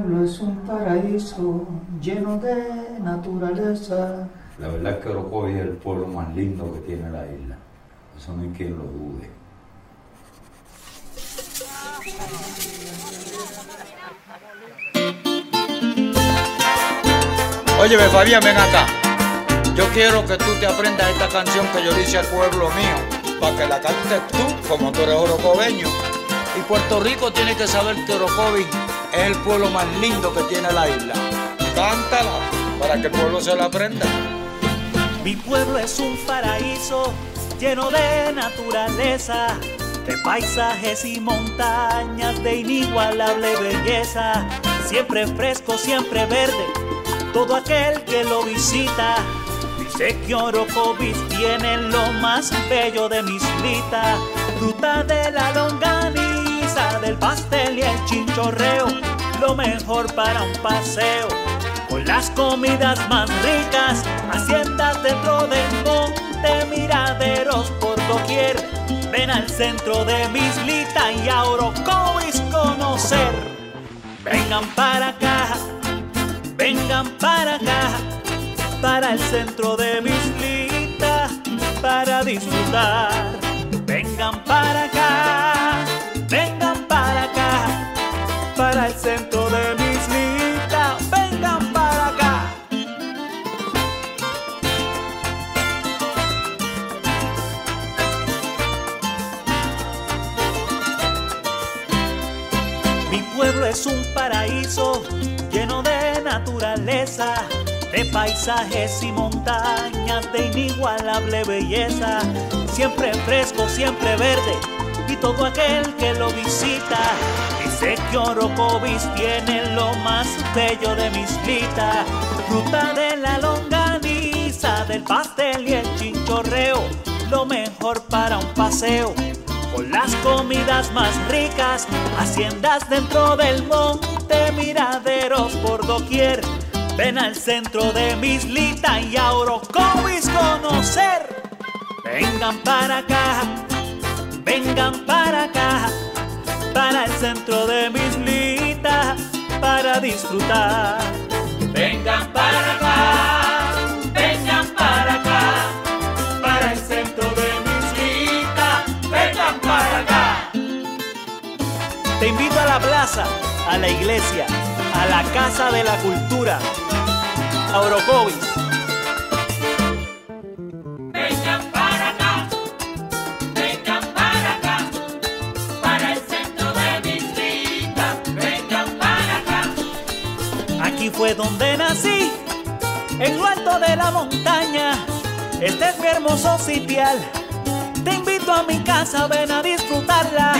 pueblo es un paraíso lleno de naturaleza. La verdad es que Orocovi es el pueblo más lindo que tiene la isla. Eso no hay quien lo dude. Óyeme, Fabián, ven acá. Yo quiero que tú te aprendas esta canción que yo hice al pueblo mío, para que la cantes tú, como tú eres orocobeño. Y Puerto Rico tiene que saber que Orocovi es el pueblo más lindo que tiene la isla. Cántala, para que el pueblo se la aprenda. Mi pueblo es un paraíso lleno de naturaleza, de paisajes y montañas de inigualable belleza, siempre fresco, siempre verde, todo aquel que lo visita. Dice que Orocovis tiene lo más bello de mi islita, fruta de la longaniza, del pastel y el chinchorreo, lo mejor para un paseo con las comidas más ricas, haciendas dentro del monte, miraderos por doquier. Ven al centro de mi islita y a Orocovis conocer. Vengan para acá, vengan para acá, para el centro de mi islita, para disfrutar. Vengan para acá, vengan lleno de naturaleza, de paisajes y montañas de inigualable belleza, siempre fresco, siempre verde, y todo aquel que lo visita dice que Orocovis tiene lo más bello de mi islita, fruta de la longaniza, del pastel y el chinchorreo, lo mejor para un paseo con las comidas más ricas, haciendas dentro del monte, miraderos por doquier. Ven al centro de mi islita y a Orocovis conocer. Vengan para acá, vengan para acá, para el centro de mi islita, para disfrutar. Vengan para acá, la plaza, a la iglesia, a la casa de la cultura, a Orocovis. Vengan para acá, vengan para acá, para el centro de mi islita, vengan para acá. Aquí fue donde nací, en lo alto de la montaña. Este es mi hermoso sitial. Te invito a mi casa, ven a disfrutarla.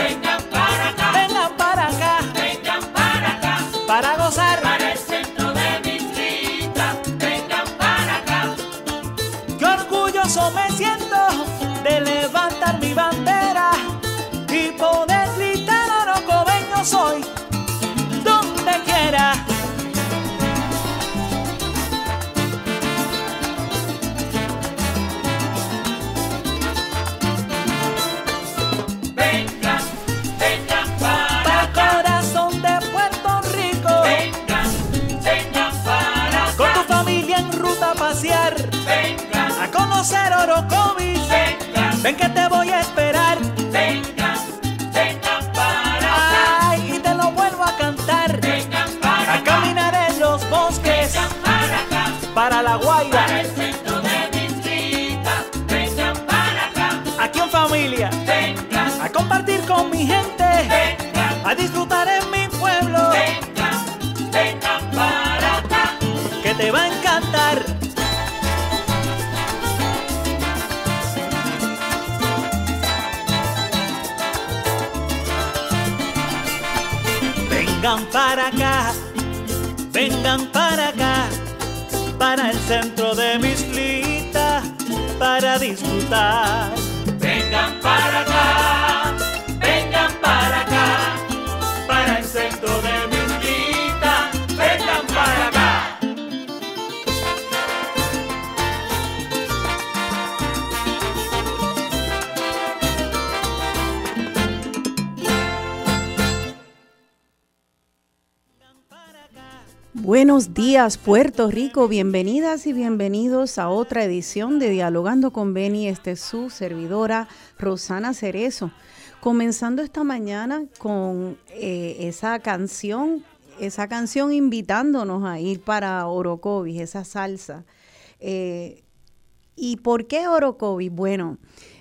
Acá, vengan para acá, para gozar. Ven que te voy a esperar. Vengan para acá, para el centro de mi islita, para disfrutar. Vengan para acá, Buenos días Puerto Rico, bienvenidas y bienvenidos a otra edición de Dialogando con Beni. Este es su servidora Rosana Cerezo. Comenzando esta mañana con eh, esa canción, esa canción invitándonos a ir para Orocovis, esa salsa. Eh, ¿Y por qué Orocovis? Bueno,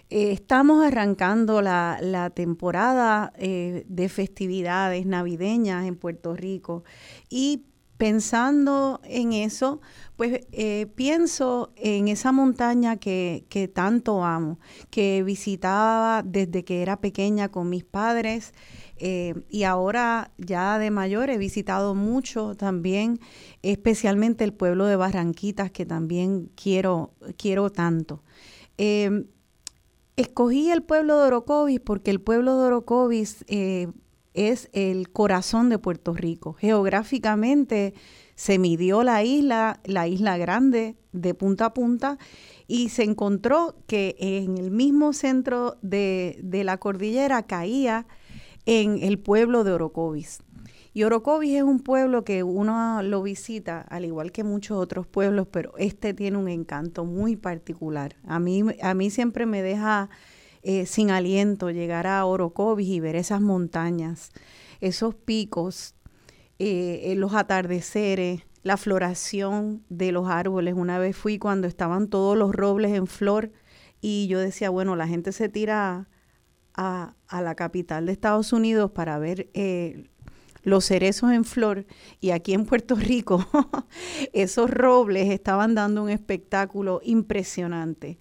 eh, estamos arrancando la, la temporada de festividades navideñas en Puerto Rico y pensando en eso, pues eh, pienso en esa montaña que, tanto amo, que visitaba desde que era pequeña con mis padres eh, y ahora ya de mayor he visitado mucho también, especialmente el pueblo de Barranquitas que también quiero, quiero tanto. Em, escogí el pueblo de Orocovis porque el pueblo de Orocovis eh, es el corazón de Puerto Rico. Geográficamente se midió la isla, la isla grande, de punta a punta, y se encontró que en el mismo centro de, la cordillera caía en el pueblo de Orocovis. Y Orocovis es un pueblo que uno lo visita, al igual que muchos otros pueblos, pero este tiene un encanto muy particular. A mí, a mí siempre me deja eh, sin aliento llegar a Orocovis y ver esas montañas, esos picos, eh, eh, los atardeceres, la floración de los árboles. Una vez fui cuando estaban todos los robles en flor y yo decía, bueno, la gente se tira a, la capital de Estados Unidos para ver los cerezos en flor y aquí en Puerto Rico esos robles estaban dando un espectáculo impresionante.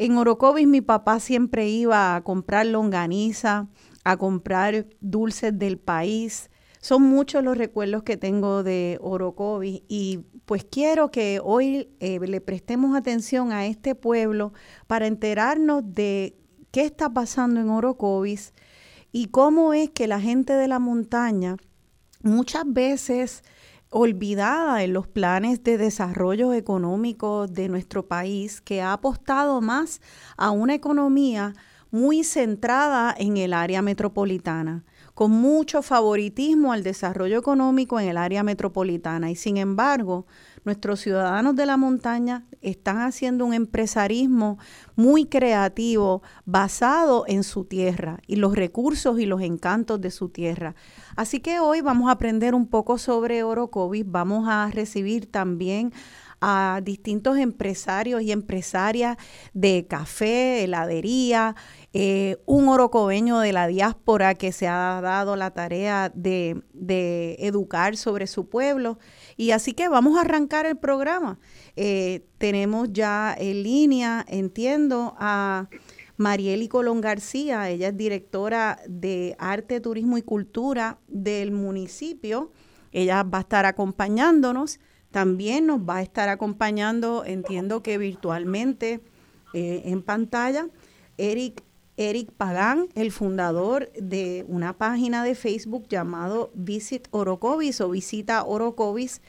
En Orocovis mi papá siempre iba a comprar longaniza, a comprar dulces del país. Son muchos los recuerdos que tengo de Orocovis y pues quiero que hoy eh, le prestemos atención a este pueblo para enterarnos de qué está pasando en Orocovis y cómo es que la gente de la montaña muchas veces olvidada en los planes de desarrollo económico de nuestro país, que ha apostado más a una economía muy centrada en el área metropolitana, con mucho favoritismo al desarrollo económico en el área metropolitana. Y sin embargo, nuestros ciudadanos de la montaña están haciendo un empresarismo muy creativo basado en su tierra y los recursos y los encantos de su tierra. Así que hoy vamos a aprender un poco sobre Orocovis, vamos a recibir también a distintos empresarios y empresarias de café, heladería, eh, un orocobeño de la diáspora que se ha dado la tarea de, de educar sobre su pueblo. Y así que vamos a arrancar el programa. Eh, tenemos ya en línea, entiendo, a Marieli Colón García. Ella es directora de Arte, Turismo y Cultura del municipio. Ella va a estar acompañándonos. También nos va a estar acompañando, entiendo que virtualmente eh, en pantalla, Eric Eric Pagán, el fundador de una página de Facebook llamado Visit Orocovis o Visita Orocovis.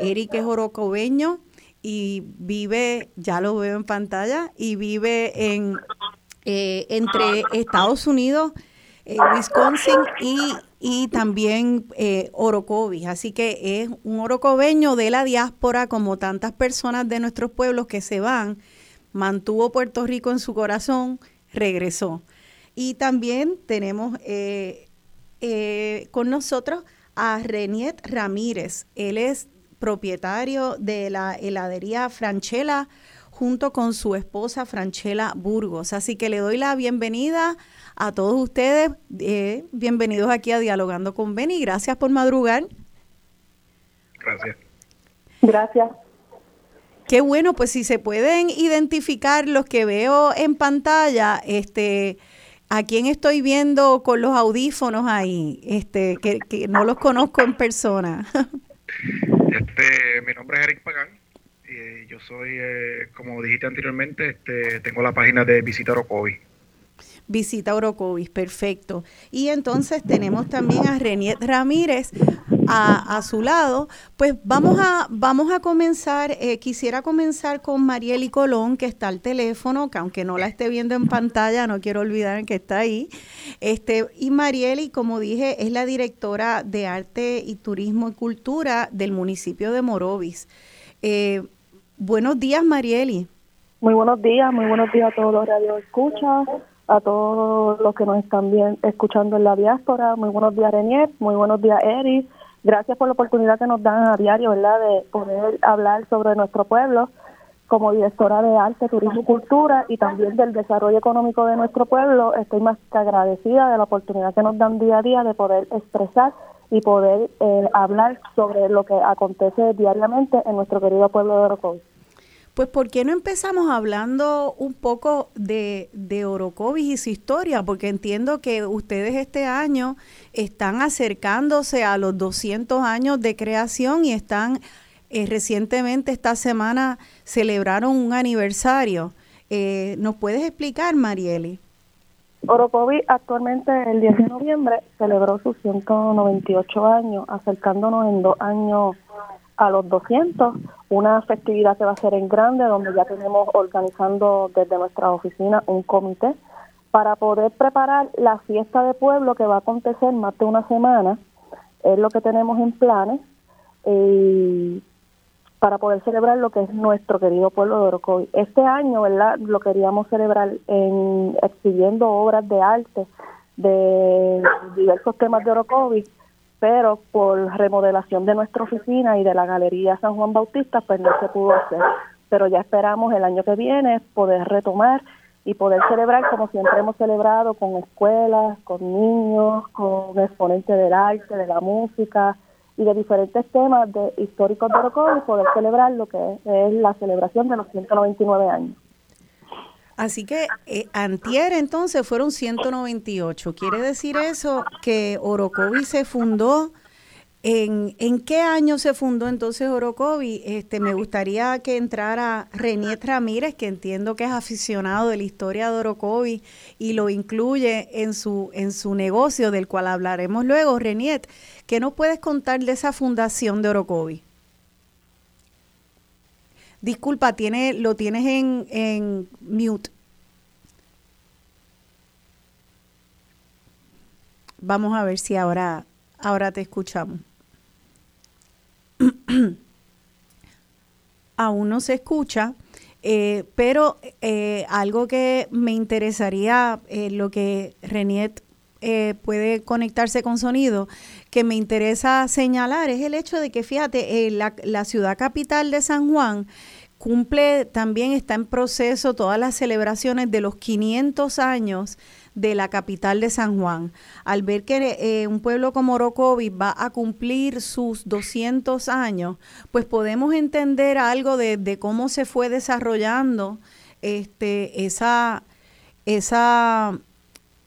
Eric es orocobeño y vive, ya lo veo en pantalla, y vive en eh, entre Estados Unidos, eh, Wisconsin y, también eh, Orocovis. Así que es un orocobeño de la diáspora, como tantas personas de nuestros pueblos que se van, mantuvo Puerto Rico en su corazón regresó. Y también tenemos eh, con nosotros a Reniet Ramírez. Él es propietario de la heladería Franchela junto con su esposa Franchela Burgos. Así que le doy la bienvenida a todos ustedes. Eh, bienvenidos aquí a Dialogando con Beni. Gracias por madrugar. Gracias. Gracias. Qué bueno, pues si se pueden identificar los que veo en pantalla, este, a quién estoy viendo con los audífonos ahí, este, que, no los conozco en persona. Este, mi nombre es Eric Pagán. Y yo soy, eh, como dijiste anteriormente, este, tengo la página de Visita Orocovi. visita Orocovis, perfecto. Y entonces tenemos también a Reniet Ramírez a, a, su lado. Pues vamos a, vamos a comenzar, eh, quisiera comenzar con Marieli Colón, que está al teléfono, que aunque no la esté viendo en pantalla, no quiero olvidar que está ahí. Este, y Marieli, como dije, es la directora de Arte y Turismo y Cultura del municipio de Morovis. Eh, buenos días, Marieli. Muy buenos días, muy buenos días a todos los radioescuchas, a todos los que nos están bien escuchando en la diáspora. Muy buenos días, Renier. Muy buenos días, Eri. Gracias por la oportunidad que nos dan a diario, ¿verdad?, de poder hablar sobre nuestro pueblo como directora de arte, turismo y cultura y también del desarrollo económico de nuestro pueblo. Estoy más que agradecida de la oportunidad que nos dan día a día de poder expresar y poder eh, hablar sobre lo que acontece diariamente en nuestro querido pueblo de Orocovis. Pues ¿por qué no empezamos hablando un poco de, de Orocovis y su historia? Porque entiendo que ustedes este año están acercándose a los 200 años de creación y están eh, recientemente esta semana celebraron un aniversario. Eh, ¿Nos puedes explicar, Marieli? Orocovis actualmente el 10 de noviembre celebró sus 198 años, acercándonos en dos años a los 200, una festividad que va a ser en grande, donde ya tenemos organizando desde nuestra oficina un comité para poder preparar la fiesta de pueblo que va a acontecer más de una semana, es lo que tenemos en planes, y para poder celebrar lo que es nuestro querido pueblo de Orocovi. Este año, ¿verdad? Lo queríamos celebrar en exhibiendo obras de arte de diversos temas de Orocovi, pero por remodelación de nuestra oficina y de la Galería San Juan Bautista, pues no se pudo hacer. Pero ya esperamos el año que viene poder retomar y poder celebrar como siempre hemos celebrado con escuelas, con niños, con exponentes del arte, de la música, y de diferentes temas de históricos de Orocovi y poder celebrar lo que es, la celebración de los 199 años. Así que eh, antier entonces fueron 198. ¿Quiere decir eso que Orocovi se fundó? ¿En, ¿En qué año se fundó entonces Orocovi? Este, me gustaría que entrara Reniet Ramírez, que entiendo que es aficionado de la historia de Orocovi y lo incluye en su, en su negocio, del cual hablaremos luego. Reniet, ¿Qué nos puedes contar de esa fundación de Orocovi? Disculpa, tiene, lo tienes en, en mute. Vamos a ver si ahora, ahora te escuchamos. Aún no se escucha, eh, pero eh, algo que me interesaría, eh, lo que Reniet puede conectarse con sonido, que me interesa señalar es el hecho de que, fíjate, la, la ciudad capital de San Juan cumple, también está en proceso todas las celebraciones de los 500 años de la capital de San Juan. Al ver que eh, un pueblo como Orocovi va a cumplir sus 200 años, pues podemos entender algo de, de cómo se fue desarrollando este, esa, esa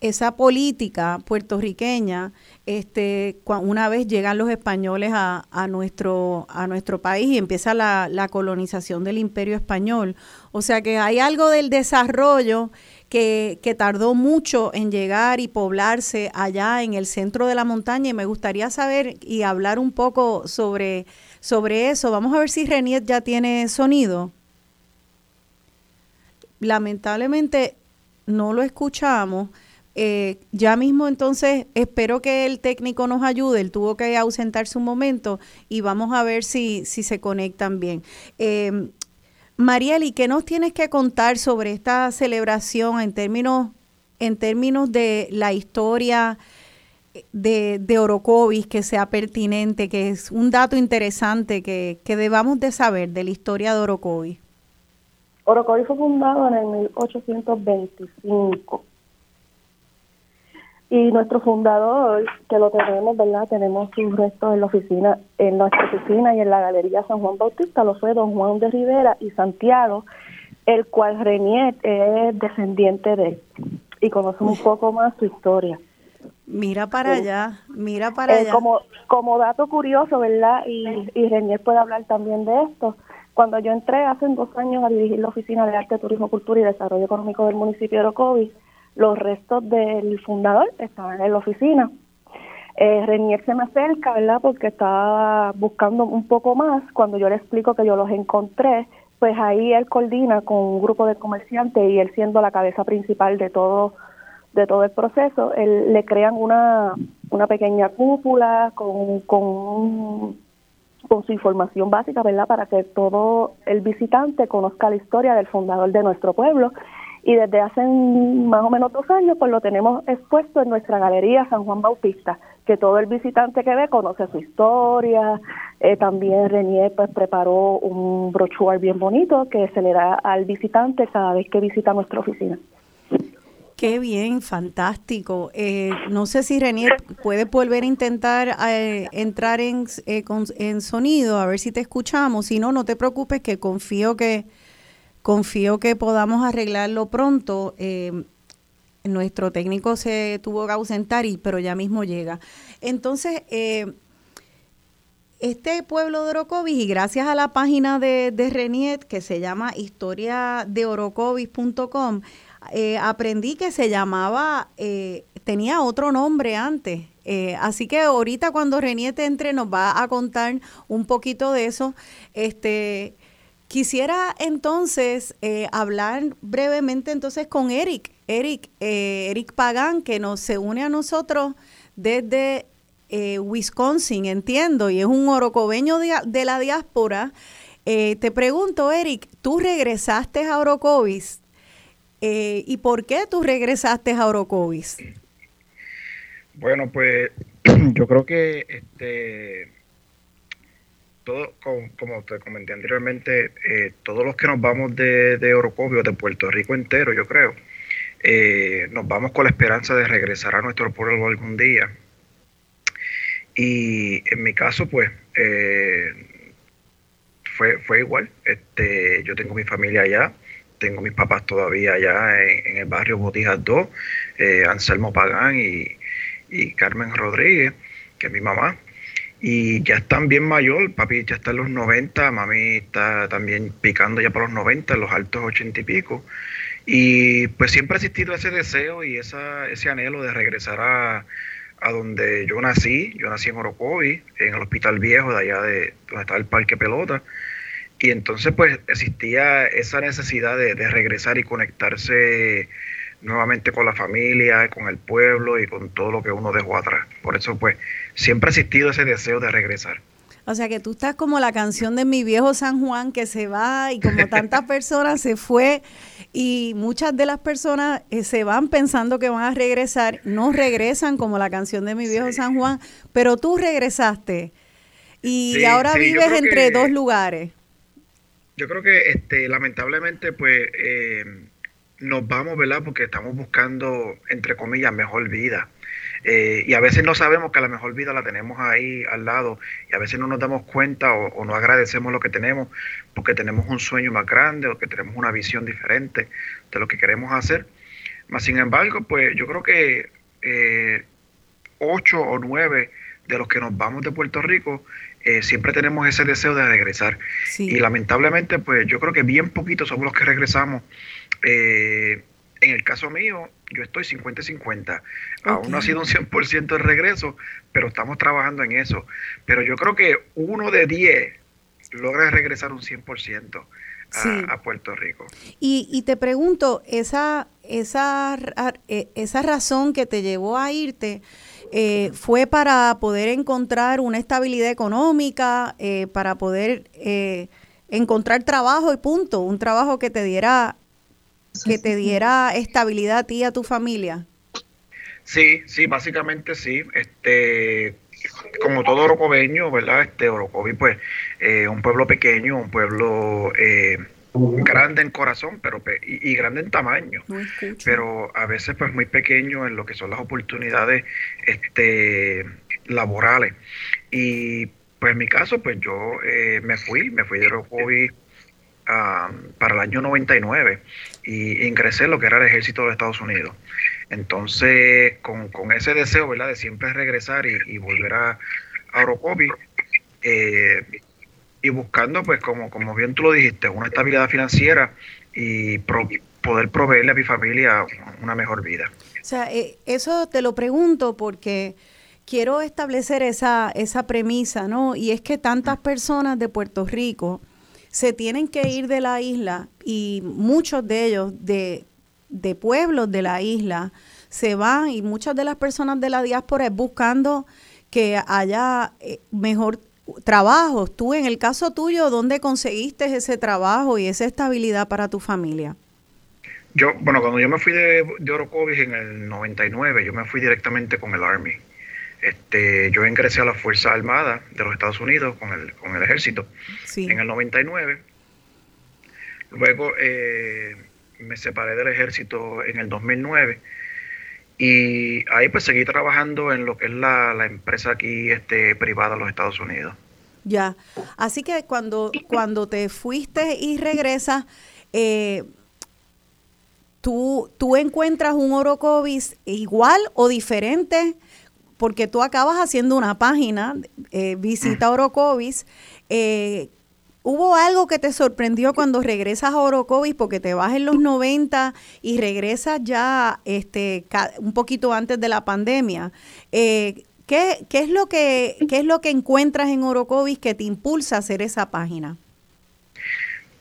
esa política puertorriqueña, este, una vez llegan los españoles a, a, nuestro, a nuestro país y empieza la, la, colonización del imperio español. O sea que hay algo del desarrollo que, tardó mucho en llegar y poblarse allá en el centro de la montaña y me gustaría saber y hablar un poco sobre, sobre eso. Vamos a ver si Reniet ya tiene sonido. Lamentablemente no lo escuchamos. Eh, ya mismo entonces espero que el técnico nos ayude, él tuvo que ausentarse un momento y vamos a ver si, si se conectan bien. Eh, Marieli, ¿qué nos tienes que contar sobre esta celebración en términos, en términos de la historia de, de Orocovis, que sea pertinente, que es un dato interesante que, que debamos de saber de la historia de Orocovis? Orocovis fue fundado en el 1825 y nuestro fundador, que lo tenemos, ¿verdad? Tenemos sus restos en la oficina, en nuestra oficina y en la Galería San Juan Bautista, lo fue don Juan de Rivera y Santiago, el cual Renier es descendiente de él y conocemos un poco más su historia. Mira para allá, mira para allá. Como, como dato curioso, ¿verdad? Y, y Renier puede hablar también de esto. Cuando yo entré hace dos años a dirigir la Oficina de Arte, Turismo, Cultura y Desarrollo Económico del municipio de Orocovis, los restos del fundador estaban en la oficina. Eh, Renier se me acerca, ¿verdad? Porque estaba buscando un poco más. Cuando yo le explico que yo los encontré, pues ahí él coordina con un grupo de comerciantes y él siendo la cabeza principal de todo de todo el proceso, él, le crean una, una pequeña cúpula con, con, con su información básica, ¿verdad? Para que todo el visitante conozca la historia del fundador de nuestro pueblo y desde hace más o menos dos años pues lo tenemos expuesto en nuestra galería San Juan Bautista, que todo el visitante que ve conoce su historia, eh, también Renier pues preparó un brochure bien bonito que se le da al visitante cada vez que visita nuestra oficina. Qué bien, fantástico. Eh, no sé si Renier puede volver a intentar eh, entrar en, en sonido, a ver si te escuchamos. Si no, no te preocupes, que confío que, Confío que podamos arreglarlo pronto. Eh, nuestro técnico se tuvo que ausentar, y, pero ya mismo llega. Entonces, eh, este pueblo de Orocovis, y gracias a la página de, de Reniet que se llama historiadeorocovis.com, eh, aprendí que se llamaba, tenía otro nombre antes. así que ahorita cuando Reniet entre nos va a contar un poquito de eso. Este, Quisiera entonces eh, hablar brevemente entonces con Eric, Eric, eh, Eric Pagán, que nos se une a nosotros desde eh, Wisconsin, entiendo, y es un orocobeño de, la diáspora. te pregunto, Eric, tú regresaste a Orocovis, ¿y por qué tú regresaste a Orocovis? Bueno, pues yo creo que este como, te comenté anteriormente, eh, todos los que nos vamos de, de de Puerto Rico entero, yo creo, eh, nos vamos con la esperanza de regresar a nuestro pueblo algún día. Y en mi caso, pues, eh, fue, fue igual. Este, yo tengo mi familia allá, tengo mis papás todavía allá en, el barrio Botijas 2, Anselmo Pagán y, y Carmen Rodríguez, que es mi mamá y ya están bien mayor, papi ya está en los 90, mami está también picando ya por los 90, en los altos 80 y pico. Y pues siempre ha existido ese deseo y ese anhelo de regresar a, a donde yo nací. Yo nací en Orocovi, en el Hospital Viejo, de allá de donde está el Parque Pelota. Y entonces pues existía esa necesidad de, de regresar y conectarse nuevamente con la familia, con el pueblo y con todo lo que uno dejó atrás. Por eso pues siempre ha existido ese deseo de regresar. O sea que tú estás como la canción de mi viejo San Juan que se va y como tantas personas se fue y muchas de las personas eh, se van pensando que van a regresar, no regresan como la canción de mi viejo San Juan, pero tú regresaste y ahora vives entre dos lugares. Yo creo que este, lamentablemente pues eh, nos vamos, ¿verdad? Porque estamos buscando, entre comillas, mejor vida. Eh, y a veces no sabemos que la mejor vida la tenemos ahí al lado y a veces no nos damos cuenta o, no agradecemos lo que tenemos porque tenemos un sueño más grande o que tenemos una visión diferente de lo que queremos hacer. Mas, sin embargo, pues yo creo que eh, ocho o nueve de los que nos vamos de Puerto Rico eh, siempre tenemos ese deseo de regresar. Y lamentablemente, pues yo creo que bien poquitos somos los que regresamos. Eh, en el caso mío, yo estoy 50-50. Aún no ha sido un 100% el regreso, pero estamos trabajando en eso. Pero yo creo que uno de 10 logra regresar un 100% a, a Puerto Rico. Y, y te pregunto, esa, esa, eh, esa razón que te llevó a irte, eh, fue para poder encontrar una estabilidad económica, eh, para poder encontrar trabajo y punto, un trabajo que te diera que te diera estabilidad a ti y a tu familia. Sí, sí, básicamente sí. Este, como todo orocobeño, ¿verdad? Este Orocovi, pues, eh, un pueblo pequeño, un pueblo eh, grande en corazón, pero y, grande en tamaño, pero a veces pues muy pequeño en lo que son las oportunidades este, laborales. Y pues en mi caso, pues yo eh, me fui, me fui de Orocovi para el año 99 y ingresé lo que era el ejército de Estados Unidos. Entonces, con, ese deseo, ¿verdad?, de siempre regresar y, volver a, a eh, y buscando, pues, como, como bien tú lo dijiste, una estabilidad financiera y poder proveerle a mi familia una mejor vida. O sea, eh, eso te lo pregunto porque quiero establecer esa, esa premisa, ¿no? Y es que tantas personas de Puerto Rico se tienen que ir de la isla y muchos de ellos de, de pueblos de la isla se van y muchas de las personas de la diáspora es buscando que haya eh, mejor trabajo. Tú, en el caso tuyo, ¿dónde conseguiste ese trabajo y esa estabilidad para tu familia? Yo, bueno, cuando yo me fui de, de Orocovis en el 99, yo me fui directamente con el Army. Este, yo ingresé a la Fuerza Armada de los Estados Unidos con el, con el ejército Sí. en el 99. Luego eh, me separé del ejército en el 2009 y ahí pues seguí trabajando en lo que es la, la empresa aquí este, privada de los Estados Unidos. Ya. Así que cuando, cuando te fuiste y regresas, eh, ¿tú, ¿tú encuentras un Orocovis igual o diferente? Porque tú acabas haciendo una página, eh, visita Orocovis. Eh, ¿Hubo algo que te sorprendió cuando regresas a Orocovis? Porque te vas en los 90 y regresas ya este, un poquito antes de la pandemia. Eh, ¿qué, qué, es lo que, ¿Qué es lo que encuentras en Orocovis que te impulsa a hacer esa página?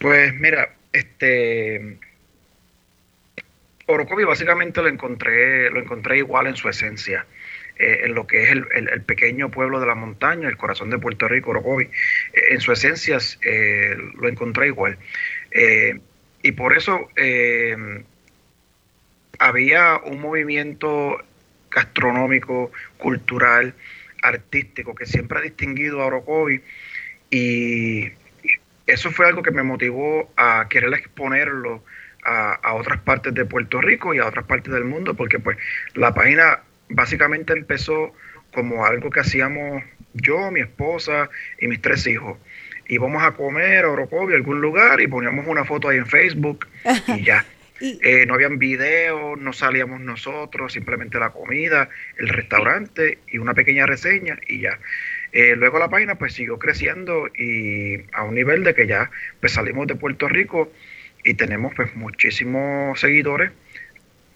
Pues mira, este Orocovi básicamente lo encontré, lo encontré igual en su esencia, eh, en lo que es el, el- pequeño pueblo de la montaña, el corazón de Puerto Rico, Orocovi, eh, en su esencia eh, lo encontré igual. Y por eso había un movimiento gastronómico, cultural, artístico que siempre ha distinguido a Orocovi y eso fue algo que me motivó a querer exponerlo a, a otras partes de Puerto Rico y a otras partes del mundo, porque pues la página básicamente empezó como algo que hacíamos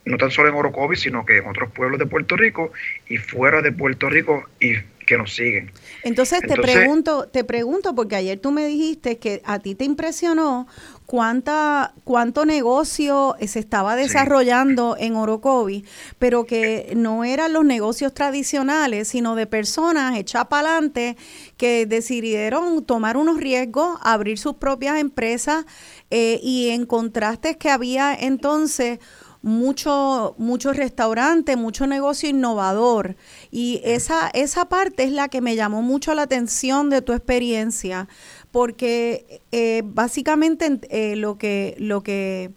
no tan solo en Orocovis, sino que en otros pueblos de Puerto Rico y fuera de Puerto Rico y que nos siguen. Entonces, te Entonces- pregunto, te pregunto, porque ayer tú me dijiste que a ti te impresionó cuánta, cuánto negocio se estaba desarrollando en Orocovi, pero que no eran los negocios tradicionales, sino de personas hechas para adelante que decidieron tomar unos riesgos, abrir sus propias empresas eh, y encontraste que había entonces mucho, muchos restaurantes, mucho negocio innovador. Y esa, esa parte es la que me llamó mucho la atención de tu experiencia, porque eh, básicamente eh, lo que, lo que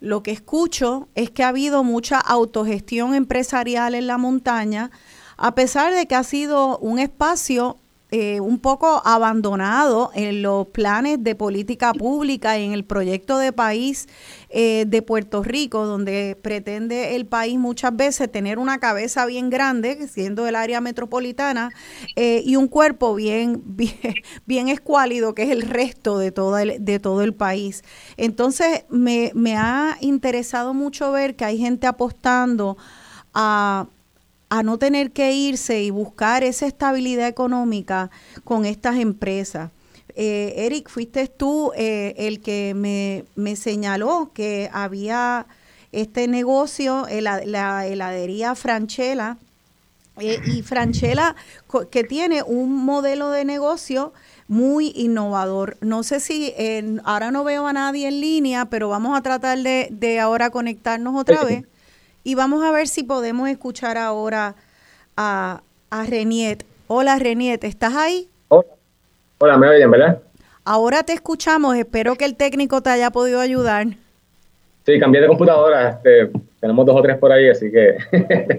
lo que escucho es que ha habido mucha autogestión empresarial en la montaña, a pesar de que ha sido un espacio eh, un poco abandonado en los planes de política pública y en el proyecto de país eh, de Puerto Rico, donde pretende el país muchas veces tener una cabeza bien grande, siendo el área metropolitana, eh, y un cuerpo bien, bien, bien escuálido, que es el resto de, toda el, de todo el país. Entonces, me, me ha interesado mucho ver que hay gente apostando a a no tener que irse y buscar esa estabilidad económica con estas empresas. Eh, Eric, fuiste tú eh, el que me, me, señaló que había este negocio, la, la heladería Franchella, eh, y Franchella que tiene un modelo de negocio muy innovador. No sé si eh, ahora no veo a nadie en línea, pero vamos a tratar de, de ahora conectarnos otra vez. Y vamos a ver si podemos escuchar ahora a, a Reniet. Hola Reniet, ¿estás ahí? Hola. Hola, me oyen, ¿verdad? Ahora te escuchamos, espero que el técnico te haya podido ayudar. Sí, cambié de computadora, este, tenemos dos o tres por ahí, así que...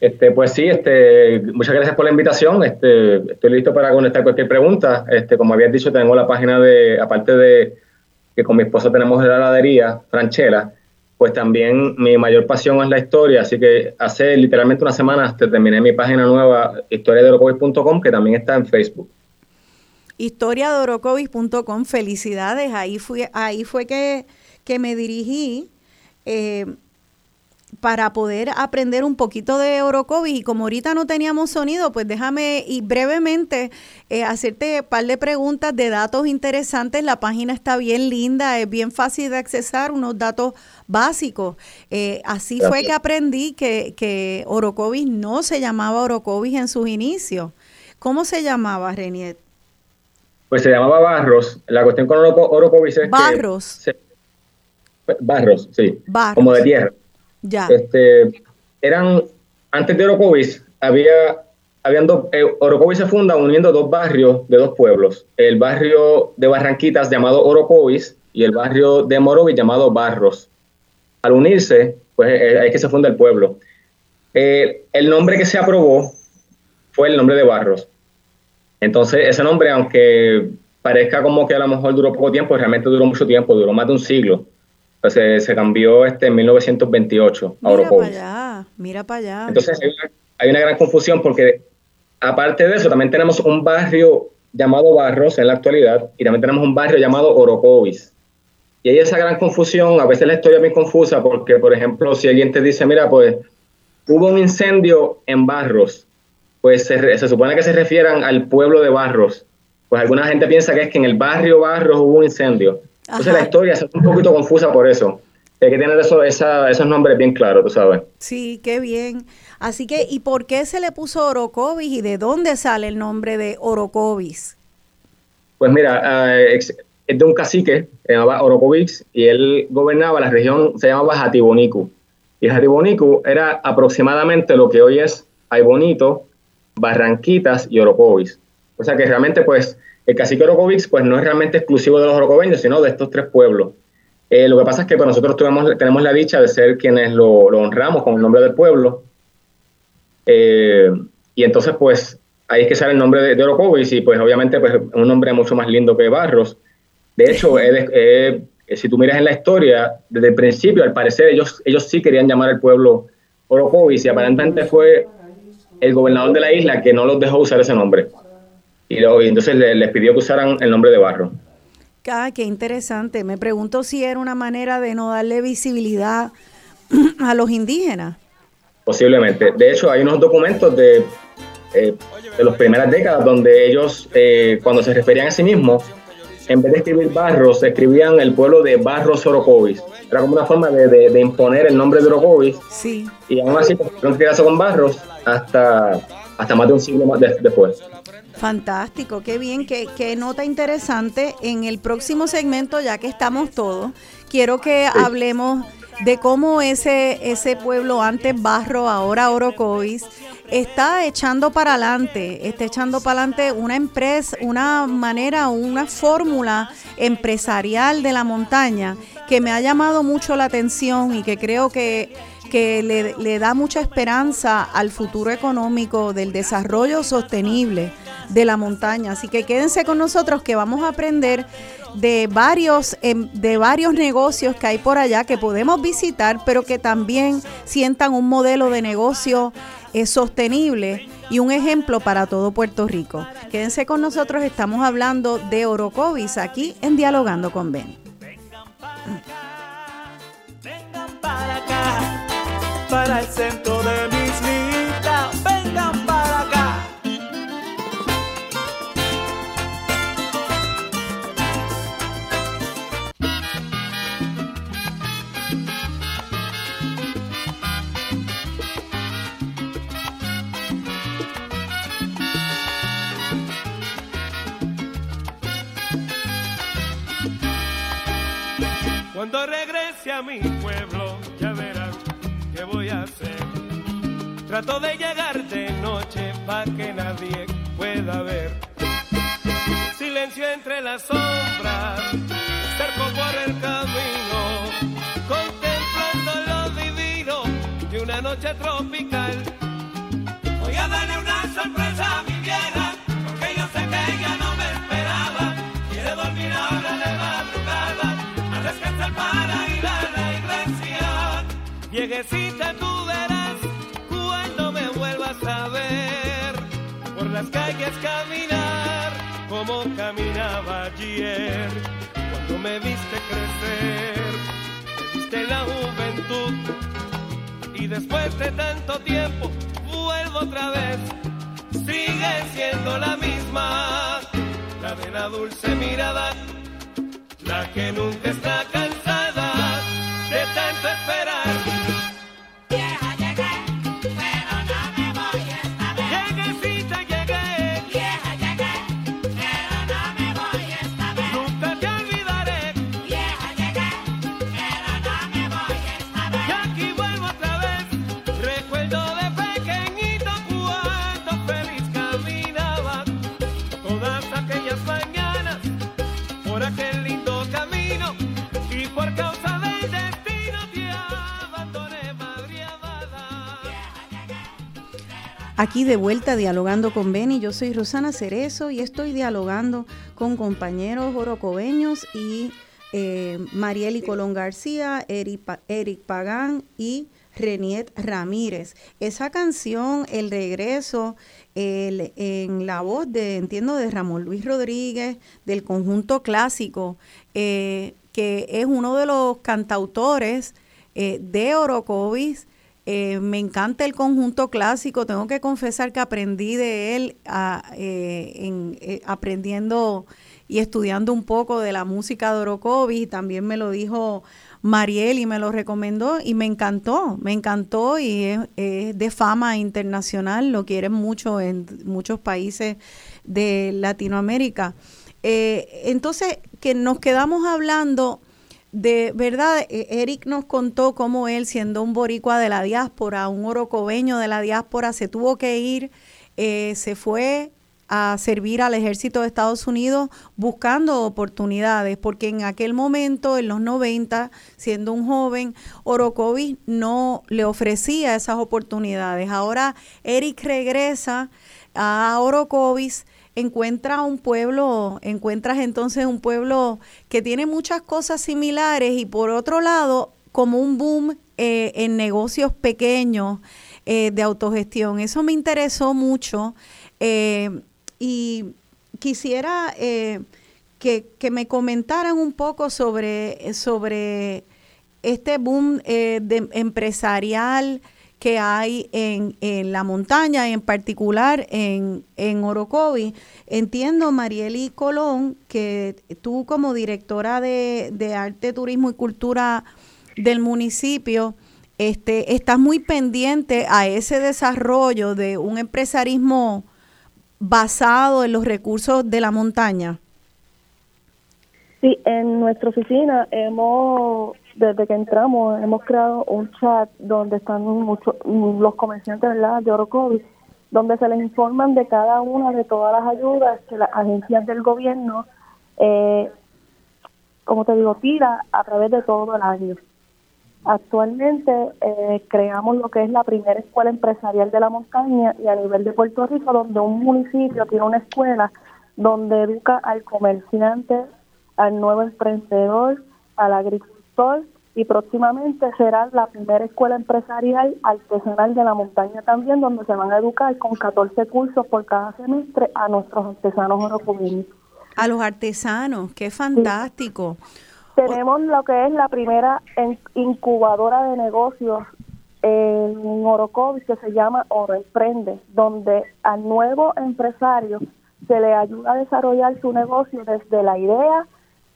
este, pues sí, este, muchas gracias por la invitación, este, estoy listo para contestar cualquier pregunta. Este, como habías dicho, tengo la página de, aparte de que con mi esposa tenemos la heladería, Franchella, pues también mi mayor pasión es la historia, así que hace literalmente una semana terminé mi página nueva, historiadeorocovis.com, que también está en Facebook. Historiadeorocovis.com, felicidades, ahí fue, ahí fue que, que me dirigí eh, para poder aprender un poquito de Orocovis y como ahorita no teníamos sonido, pues déjame y brevemente eh, hacerte un par de preguntas de datos interesantes. La página está bien linda, es bien fácil de accesar, unos datos básicos. Eh, así fue que aprendí que, que Orocovis no se llamaba Orocovis en sus inicios. ¿Cómo se llamaba, Reniet? Pues se llamaba Barros. La cuestión con Oro- Orocovis es Barros. que... se- barros, sí. Barros. Como de tierra. Ya. Este, eran, antes de Orocovis, había, habían dos, eh, Orocovis se funda uniendo dos barrios de dos pueblos. El barrio de Barranquitas llamado Orocovis y el barrio de Morovis llamado Barros. Al unirse, pues eh, ahí es que se funda el pueblo. Eh, el nombre que se aprobó fue el nombre de Barros. Entonces, ese nombre, aunque parezca como que a lo mejor duró poco tiempo, realmente duró mucho tiempo, duró más de un siglo. Entonces, se cambió este en 1928 a Mira para Orocovis. allá, mira para allá. Entonces hay una, hay una gran confusión porque aparte de eso también tenemos un barrio llamado Barros en la actualidad y también tenemos un barrio llamado Orocovis. Y hay esa gran confusión, a veces la historia es muy confusa porque, por ejemplo, si alguien te dice, mira, pues hubo un incendio en Barros, pues se, supone que se refieran al pueblo de Barros. Pues alguna gente piensa que es que en el barrio Barros hubo un incendio. Entonces Ajá. la historia hace un poquito confusa por eso. Hay que tener eso, esa- esos nombres bien claros, tú sabes. Sí, qué bien. Así que, ¿y por qué se le puso Orocovis y de dónde sale el nombre de Orocovis? Pues mira, ah, es de un cacique, se llamaba Orocovis, y él gobernaba la región, se llamaba Jatibonicu. Y Jatibonicu era aproximadamente lo que hoy es Aybonito, Barranquitas y Orocovis. O sea que realmente, pues, el cacique Orocovis, pues no es realmente exclusivo de los orocobeños, sino de estos tres pueblos. Eh, lo que pasa es que pues, nosotros tenemos la dicha de ser quienes lo, lo honramos con el nombre del pueblo. Eh, y entonces, pues, ahí es que sale el nombre de, de y pues obviamente pues, es un nombre mucho más lindo que Barros. De hecho, él eh, si tú miras en la historia, desde el principio, al parecer, ellos, ellos sí querían llamar al pueblo Orocovis y aparentemente fue el gobernador de la isla que no los dejó usar ese nombre. Y, lo- y entonces le- les pidió que usaran el nombre de Barro. Ah, qué interesante. Me pregunto si era una manera de no darle visibilidad a los indígenas. Posiblemente. De hecho, hay unos documentos de, eh, de las primeras décadas donde ellos, eh, cuando se referían a sí mismos, en vez de escribir Barros, escribían el pueblo de Barros Orocovis. Era como una forma de, de- de imponer el nombre de Orocovis. Sí. Y aún así, pues, tuvieron que quedarse con Barros hasta, hasta más de un siglo más de- después. Fantástico, qué bien, qué, qué nota interesante. En el próximo segmento, ya que estamos todos, quiero que hablemos de cómo ese, ese pueblo antes Barro, ahora Orocovis, está echando para adelante, está echando para adelante una empresa, una manera, una fórmula empresarial de la montaña que me ha llamado mucho la atención y que creo que que le, da mucha esperanza al futuro económico del desarrollo sostenible de la montaña. Así que quédense con nosotros que vamos a aprender de varios, em, de varios negocios que hay por allá que podemos visitar, pero que también sientan un modelo de negocio eh, sostenible y un ejemplo para todo Puerto Rico. Quédense con nosotros, estamos hablando de Orocovis aquí en Dialogando con Ben. para acá, para el centro de mi Cuando regrese a mi pueblo, ya verás qué voy a hacer. Trato de llegar de noche para que nadie pueda ver. Silencio entre las sombras, cerco por el camino, contemplando lo divino de una noche tropical. Viejecita, tú verás cuando me vuelvas a ver por las calles caminar como caminaba ayer. no me viste crecer, viste la juventud y después de tanto tiempo vuelvo otra vez, sigue siendo la misma, la de la dulce mirada, la que nunca está cansada Aquí de vuelta dialogando con Beni, yo soy Rosana Cerezo y estoy dialogando con compañeros orocobeños y eh, Marieli Colón García, Eric, Pa- Eric Pagán y Reniet Ramírez. Esa canción, El Regreso, el- en la voz de, entiendo, de Ramón Luis Rodríguez, del conjunto clásico, eh, que es uno de los cantautores eh, de Orocovis, eh, me encanta el conjunto clásico. Tengo que confesar que aprendí de él a- eh, eh, aprendiendo y estudiando un poco de la música de Orocovis. También me lo dijo Mariel y me lo recomendó y me encantó, me encantó y es, es de fama internacional. Lo quieren mucho en muchos países de Latinoamérica. Entonces, que nos quedamos hablando de verdad, eh, Eric nos contó cómo él, siendo un boricua de la diáspora, un orocobeño de la diáspora, se tuvo que ir, eh, se fue a servir al ejército de Estados Unidos buscando oportunidades, porque en aquel momento, en los 90, siendo un joven, Orocovis no le ofrecía esas oportunidades. Ahora Eric regresa a Orocovis encuentra un pueblo, encuentras entonces un pueblo que tiene muchas cosas similares y por otro lado, como un boom eh, en negocios pequeños eh, de autogestión. Eso me interesó mucho eh, y quisiera que, me comentaran un poco sobre, sobre este boom de, empresarial que hay en, en la montaña, en particular en, en Orocovi. Entiendo, Marieli Colón, que tú como directora de, de Arte, Turismo y Cultura del municipio, este, estás muy pendiente a ese desarrollo de un empresarismo basado en los recursos de la montaña. Sí, en nuestra oficina hemos, desde que entramos, hemos creado un chat donde están muchos los comerciantes ¿verdad? de Orocovis, donde se les informan de cada una de todas las ayudas que las agencias del gobierno, eh, como te digo, tira a través de todo el año. Actualmente eh, creamos lo que es la primera escuela empresarial de la montaña y a nivel de Puerto Rico, donde un municipio tiene una escuela donde educa al comerciante, al nuevo emprendedor, al agricultor y próximamente será la primera escuela empresarial artesanal de la montaña también, donde se van a educar con 14 cursos por cada semestre a nuestros artesanos orocovinos. A los artesanos, qué fantástico. Tenemos lo que es la primera incubadora de negocios en Orocovis que se llama Oro Emprende, donde al nuevo empresario se le ayuda a desarrollar su negocio desde la idea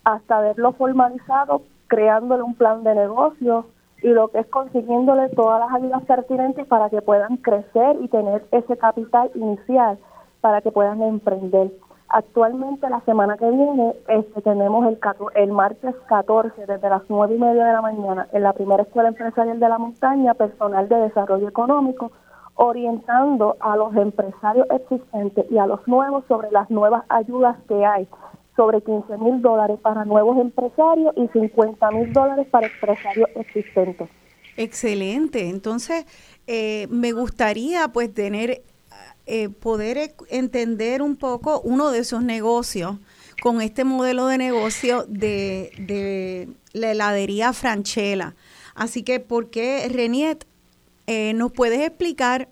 hasta verlo formalizado, creándole un plan de negocio y lo que es consiguiéndole todas las ayudas pertinentes para que puedan crecer y tener ese capital inicial para que puedan emprender. Actualmente, la semana que viene, este, tenemos el, el martes 14, desde las 9 y media de la mañana, en la primera escuela empresarial de la montaña, personal de desarrollo económico, orientando a los empresarios existentes y a los nuevos sobre las nuevas ayudas que hay, sobre 15 mil dólares para nuevos empresarios y 50 mil dólares para empresarios existentes. Excelente. Entonces, eh, me gustaría pues tener, eh, poder e- entender un poco uno de esos negocios con este modelo de negocio de, de la heladería Franchella. Así que, ¿por qué, Reniet, eh, nos puedes explicar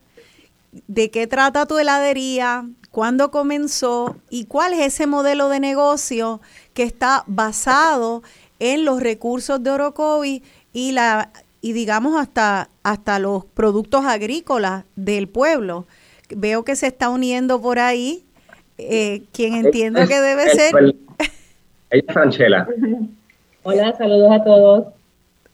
de qué trata tu heladería, cuándo comenzó y cuál es ese modelo de negocio que está basado en los recursos de Orocovi y la y digamos hasta hasta los productos agrícolas del pueblo. Veo que se está uniendo por ahí eh, quien entiendo que debe ser. Ella es Franchela. Hola, saludos a todos.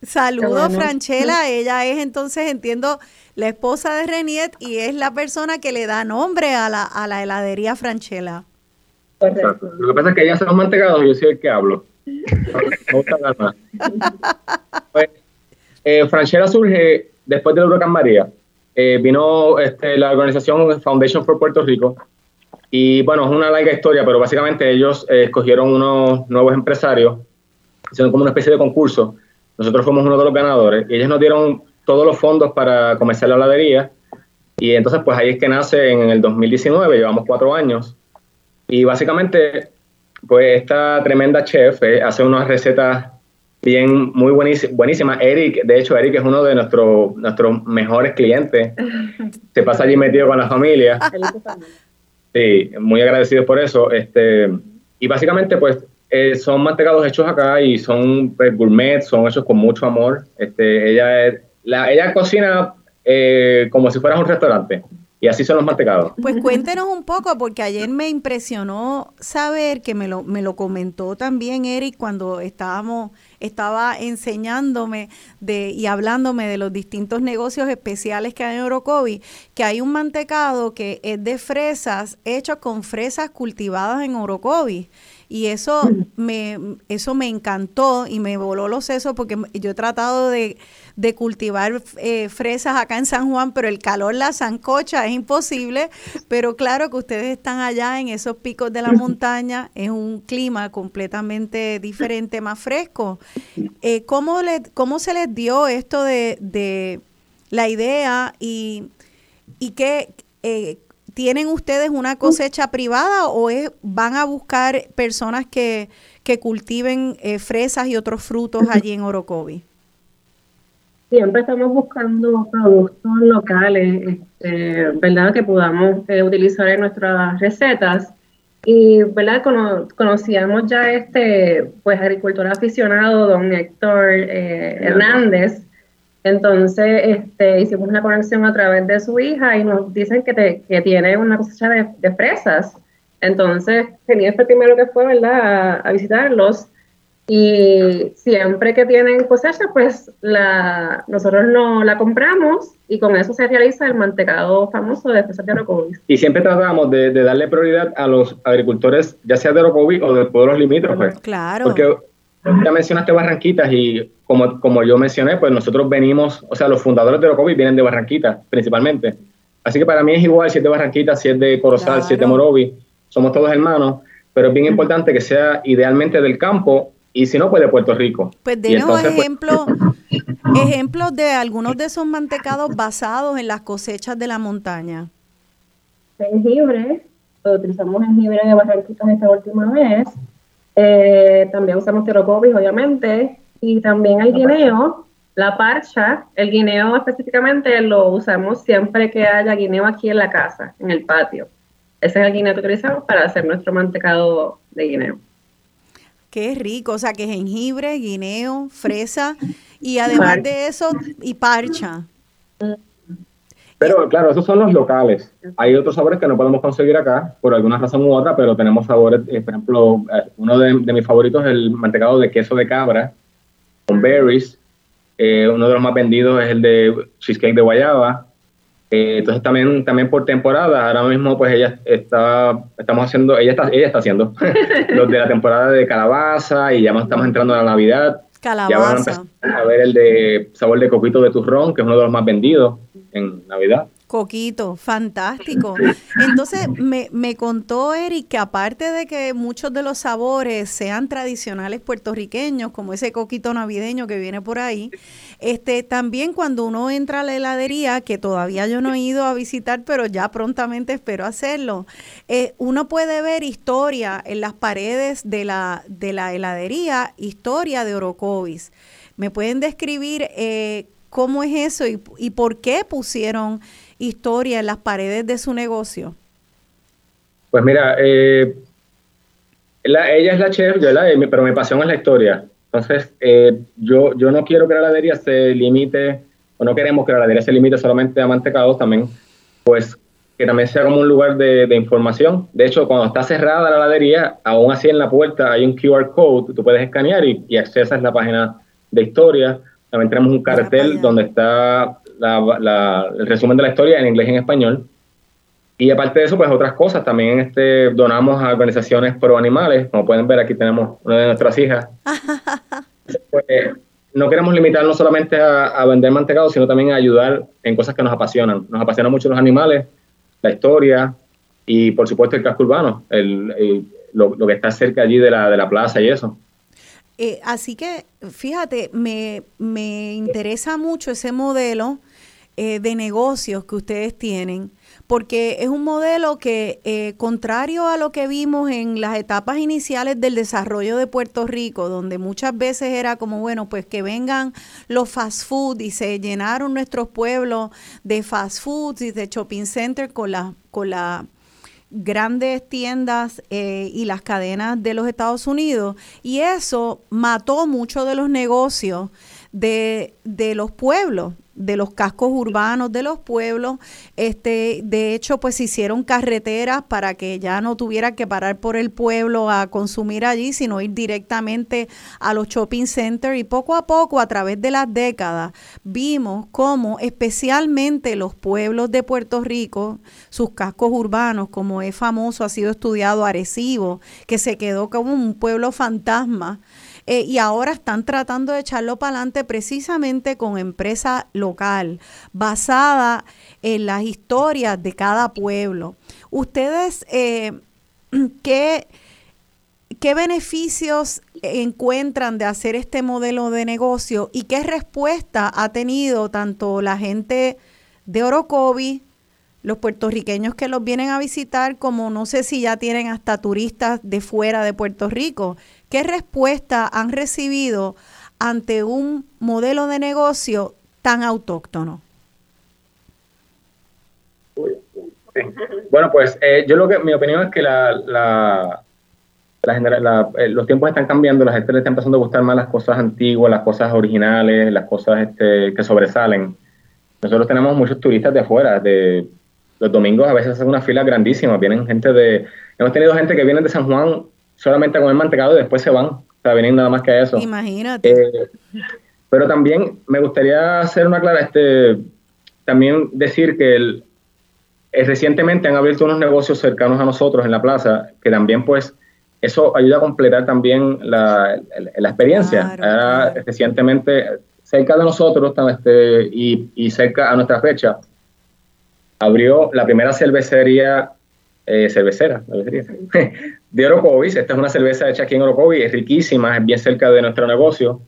Saludos, Franchela. Ella es entonces, entiendo, la esposa de Reniet y es la persona que le da nombre a la, a la heladería Franchela. Lo que pasa es que ella hace los mantecados y yo soy el que hablo. pues, eh, Franchela surge después del huracán María. Eh, vino este, la organización Foundation for Puerto Rico y bueno, es una larga historia, pero básicamente ellos eh, escogieron unos nuevos empresarios, hicieron como una especie de concurso. Nosotros fuimos uno de los ganadores y ellos nos dieron todos los fondos para comenzar la heladería. Y entonces, pues ahí es que nace en el 2019, llevamos cuatro años. Y básicamente, pues esta tremenda chef eh, hace unas recetas bien, muy buenísimas. Eric, de hecho, Eric es uno de nuestros nuestros mejores clientes. Se pasa allí metido con la familia. Sí, muy agradecidos por eso. Este, y básicamente, pues, eh, son mantecados hechos acá y son pues, gourmet, son hechos con mucho amor. Este, ella, la, ella cocina eh, como si fuera un restaurante. Y así son los mantecados. Pues cuéntenos un poco, porque ayer me impresionó saber que me lo, me lo comentó también Eric cuando estábamos, estaba enseñándome de, y hablándome de los distintos negocios especiales que hay en Orocovi, que hay un mantecado que es de fresas, hecho con fresas cultivadas en Orocovi. Y eso me, eso me encantó y me voló los sesos porque yo he tratado de, cultivar eh, fresas acá en San Juan, pero el calor la zancocha es imposible. Pero claro que ustedes están allá en esos picos de la montaña, es un clima completamente diferente, más fresco. Eh, ¿cómo, le, ¿Cómo se les dio esto de, de la idea y, y qué, eh, ¿Tienen ustedes una cosecha privada o es, van a buscar personas que, cultiven eh, fresas y otros frutos allí en Orocovi? Siempre estamos buscando productos locales, este, ¿verdad? Que podamos eh, utilizar en nuestras recetas. Y, ¿verdad? conocíamos ya este, pues, agricultor aficionado, don Héctor eh, Hernández, entonces, este, hicimos una conexión a través de su hija y nos dicen que, te, que tiene una cosecha de, fresas. Entonces, tenía fue primero que fue, ¿verdad?, a, visitarlos. Y siempre que tienen cosecha, pues la, nosotros no la compramos y con eso se realiza el mantecado famoso de fresas de Orocovi. Y siempre tratamos de, darle prioridad a los agricultores, ya sea de Orocovi o de pueblos limítrofes. Claro. Porque ya mencionaste Barranquitas y como, como yo mencioné, pues nosotros venimos, o sea, los fundadores de Orocovi vienen de Barranquitas principalmente. Así que para mí es igual si es de Barranquitas, si es de Corozal, si es de Morovi, somos todos hermanos, pero es bien importante que sea idealmente del campo y si no, pues de Puerto Rico. Pues denos ejemplos pues, ejemplos de algunos de esos mantecados basados en las cosechas de la montaña. Jengibre, utilizamos jengibre de Barranquitas esta última vez, eh, también usamos terocovis, obviamente, y también el guineo, la parcha. El guineo específicamente lo usamos siempre que haya guineo aquí en la casa, en el patio. Ese es el guineo que utilizamos para hacer nuestro mantecado de guineo. Qué rico, o sea, que jengibre, guineo, fresa y además de eso, y parcha. Pero claro, esos son los locales. Hay otros sabores que no podemos conseguir acá por alguna razón u otra, pero tenemos sabores, eh, por ejemplo, eh, uno de, mis favoritos es el mantecado de queso de cabra con berries. Eh, uno de los más vendidos es el de cheesecake de guayaba. entonces también, también por temporada, ahora mismo pues ella está, estamos haciendo, ella está, ella está haciendo los de la temporada de calabaza y ya estamos entrando a la Navidad. Calabaza. Ya a ver el de sabor de coquito de turrón, que es uno de los más vendidos en Navidad. Coquito, fantástico. Entonces, me, me, contó Eric que aparte de que muchos de los sabores sean tradicionales puertorriqueños, como ese coquito navideño que viene por ahí, este, también cuando uno entra a la heladería, que todavía yo no he ido a visitar, pero ya prontamente espero hacerlo, eh, uno puede ver historia en las paredes de la, de la heladería, historia de Orocovis. ¿Me pueden describir eh, cómo es eso y, y por qué pusieron historia en las paredes de su negocio? Pues mira, eh, ella es la chef, yo la, pero mi pasión es la historia. Entonces, eh, yo, yo no quiero que la heladería se limite, o no queremos que la heladería se limite solamente a mantecados también, pues que también sea como un lugar de, información. De hecho, cuando está cerrada la heladería, aún así en la puerta hay un QR code, tú puedes escanear y, y accesas la página de historia. También tenemos un cartel donde está el resumen de la historia en inglés y en español. Y aparte de eso, pues otras cosas. También este, donamos a organizaciones pro animales. Como pueden ver, aquí tenemos una de nuestras hijas. pues, no queremos limitarnos solamente a, vender mantecado, sino también a ayudar en cosas que nos apasionan. Nos apasionan mucho los animales, la historia y, por supuesto, el casco urbano, el, lo, que está cerca allí de la, de la plaza y eso. Eh, así que, fíjate, me, me interesa mucho ese modelo eh, de negocios que ustedes tienen porque es un modelo que, eh, contrario a lo que vimos en las etapas iniciales del desarrollo de Puerto Rico, donde muchas veces era como, bueno, pues que vengan los fast food y se llenaron nuestros pueblos de fast food y de shopping center con las con las grandes tiendas eh, y las cadenas de los Estados Unidos y eso mató mucho de los negocios de, de los pueblos de los cascos urbanos de los pueblos. Este, de hecho, pues se hicieron carreteras para que ya no tuviera que parar por el pueblo a consumir allí, sino ir directamente a los shopping centers. Y poco a poco, a través de las décadas, vimos cómo especialmente los pueblos de Puerto Rico, sus cascos urbanos, como es famoso, ha sido estudiado Arecibo, que se quedó como un pueblo fantasma eh, y ahora están tratando de echarlo para adelante precisamente con empresa local, basada en las historias de cada pueblo. Ustedes, eh, ¿qué, ¿qué beneficios encuentran de hacer este modelo de negocio y qué respuesta ha tenido tanto la gente de Orocovi, los puertorriqueños que los vienen a visitar, como no sé si ya tienen hasta turistas de fuera de Puerto Rico ¿Qué respuesta han recibido ante un modelo de negocio tan autóctono? Bueno, pues eh, yo lo que mi opinión es que la, la, eh, los tiempos están cambiando, la gente le está empezando a gustar más las cosas antiguas, las cosas originales, las cosas este, que sobresalen. Nosotros tenemos muchos turistas de afuera, de los domingos a veces hacen una fila grandísima, vienen gente de, hemos tenido gente que viene de San Juan solamente a comer mantecado y después se van. O sea, vienen nada más que eso. Imagínate. Eh, pero también me gustaría hacer una clara, este, también decir que el, eh, recientemente han abierto unos negocios cercanos a nosotros en la plaza, que también pues eso ayuda a completar también la, la, experiencia. Recientemente, cerca de nosotros este, y, y cerca a nuestra fecha, abrió la primera cervecería eh, cervecera, cervecería, de Orocovis. Esta es una cerveza hecha aquí en Orocovis, es riquísima, es bien cerca de nuestro negocio.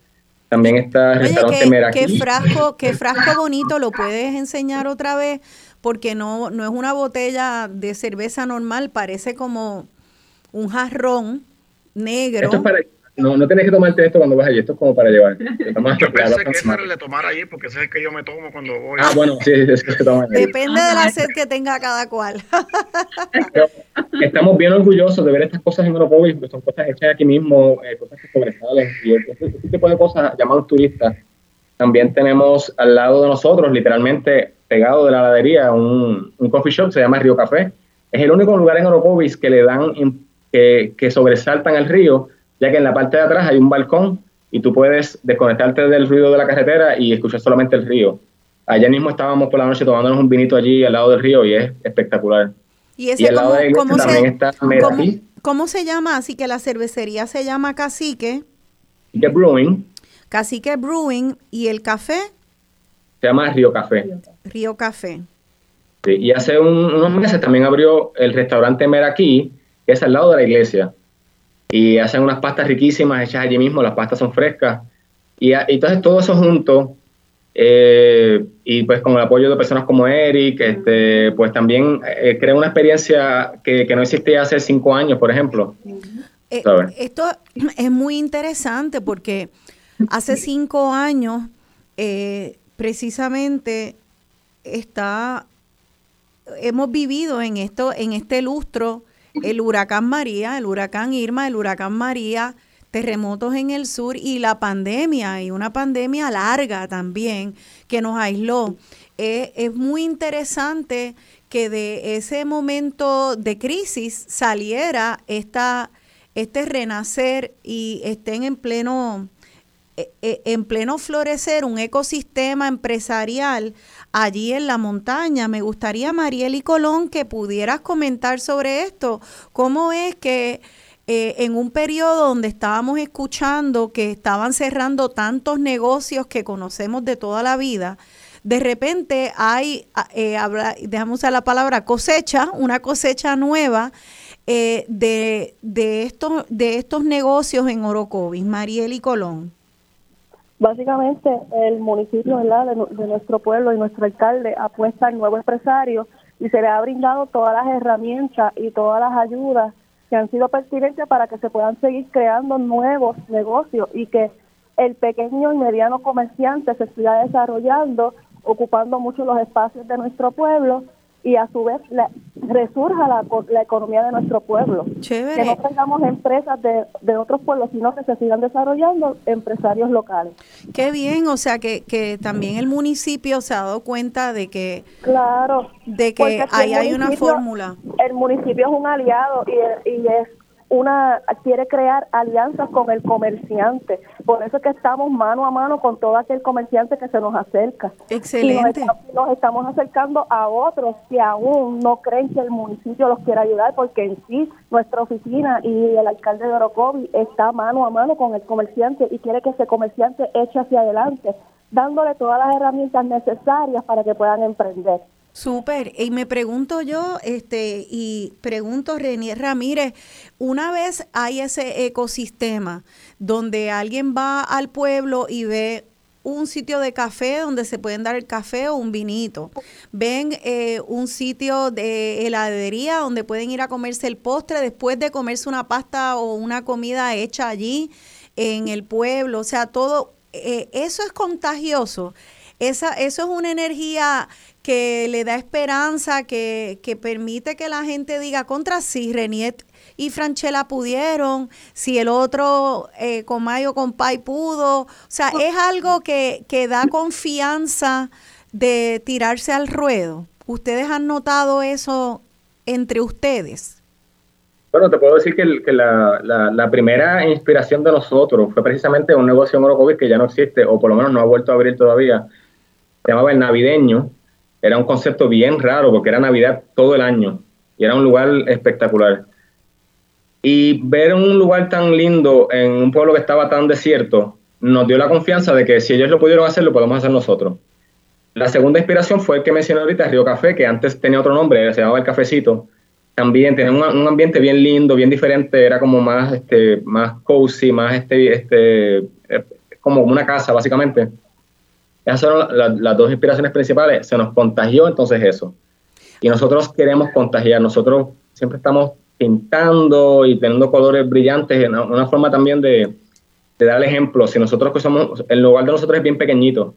También está el restaurante qué, Qué frasco, qué frasco bonito, lo puedes enseñar otra vez, porque no, no es una botella de cerveza normal, parece como un jarrón negro. Esto es para, no, no tienes que tomarte esto cuando vas allí, esto es como para llevar. Yo pensé que ese era el de tomar allí, porque ese es el que yo me tomo cuando voy. Ah, bueno, sí, es el que toman allí. Depende de la sed que tenga cada cual. estamos bien orgullosos de ver estas cosas en Oropolis, porque son cosas hechas aquí mismo, eh, cosas que sobresalen, y este, este, tipo de cosas llamados turistas. También tenemos al lado de nosotros, literalmente pegado de la heladería, un, un coffee shop, se llama Río Café. Es el único lugar en Oropovis que le dan, que, que sobresaltan el río ya que en la parte de atrás hay un balcón y tú puedes desconectarte del ruido de la carretera y escuchar solamente el río. Ayer mismo estábamos por la noche tomándonos un vinito allí al lado del río y es espectacular. Y, ese al lado de ¿cómo también se, está ¿cómo, se llama? Así que la cervecería se llama Cacique. Cacique Brewing. Cacique Brewing. ¿Y el café? Se llama Río Café. Río Café. Sí, y hace unos meses también abrió el restaurante Meraquí, que es al lado de la iglesia y hacen unas pastas riquísimas hechas allí mismo, las pastas son frescas. Y, entonces todo eso junto, eh, y pues con el apoyo de personas como Eric, este, pues también eh, crea una experiencia que, no existía hace cinco años, por ejemplo. Eh, esto es muy interesante porque hace cinco años precisamente está hemos vivido en esto, en este lustro, el huracán María, el huracán Irma, el huracán María, terremotos en el sur y la pandemia, y una pandemia larga también que nos aisló. Eh, es muy interesante que de ese momento de crisis saliera este renacer y estén en pleno, eh, eh, en pleno florecer un ecosistema empresarial allí en la montaña. Me gustaría, Mariel y Colón, que pudieras comentar sobre esto. ¿Cómo es que eh, en un periodo donde estábamos escuchando que estaban cerrando tantos negocios que conocemos de toda la vida, de repente hay, eh, dejamos usar la palabra cosecha, una cosecha nueva eh, de, de, estos, de estos negocios en Orocovis, Mariel y Colón. Básicamente, el municipio. De, nuestro pueblo y nuestro alcalde apuesta al nuevo empresario y se le ha brindado todas las herramientas y todas las ayudas que han sido pertinentes para que se puedan seguir creando nuevos negocios y que el pequeño y mediano comerciante se siga desarrollando, ocupando mucho los espacios de nuestro pueblo y a su vez resurja la, la, economía de nuestro pueblo. Chévere. Que no tengamos empresas de, de, otros pueblos, sino que se sigan desarrollando empresarios locales. Qué bien, o sea que, que también el municipio se ha dado cuenta de que... Claro. De que ahí hay una fórmula. El municipio es un aliado y, y es una quiere crear alianzas con el comerciante. Por eso es que estamos mano a mano con todo aquel comerciante que se nos acerca. Excelente. Y nos, estamos acercando a otros que aún no creen que el municipio los quiera ayudar, porque en sí nuestra oficina y el alcalde de Orocovi está mano a mano con el comerciante y quiere que ese comerciante eche hacia adelante, dándole todas las herramientas necesarias para que puedan emprender. Súper. Y me pregunto yo, este, y pregunto Renier Ramírez, una vez hay ese ecosistema donde alguien va al pueblo y ve un sitio de café donde se pueden dar el café o un vinito. Ven eh, un sitio de heladería donde pueden ir a comerse el postre después de comerse una pasta o una comida hecha allí en el pueblo. O sea, todo eh, eso es contagioso. Esa, eso es una energía que le da esperanza, que, que permite que la gente diga contra sí, Reniet y Franchella pudieron, si el otro eh, con Mayo con Pai pudo. O sea, es algo que, que da confianza de tirarse al ruedo. ¿Ustedes han notado eso entre ustedes? Bueno, te puedo decir que, que la, la, la, primera inspiración de nosotros fue precisamente un negocio en Orocovis que ya no existe, o por lo menos no ha vuelto a abrir todavía. Se llamaba El Navideño, era un concepto bien raro porque era Navidad todo el año y era un lugar espectacular. Y ver un lugar tan lindo en un pueblo que estaba tan desierto nos dio la confianza de que si ellos lo pudieron hacer, lo podemos hacer nosotros. La segunda inspiración fue el que mencioné ahorita, Río Café, que antes tenía otro nombre, se llamaba El Cafecito. También tenía un, ambiente bien lindo, bien diferente, era como más, este, más cozy, más este, este, eh, como una casa básicamente. Esas son las dos inspiraciones principales. Se nos contagió entonces eso. Y nosotros queremos contagiar. Nosotros siempre estamos pintando y teniendo colores brillantes, una forma también de, de dar ejemplo. Si nosotros que somos, el lugar de nosotros es bien pequeñito,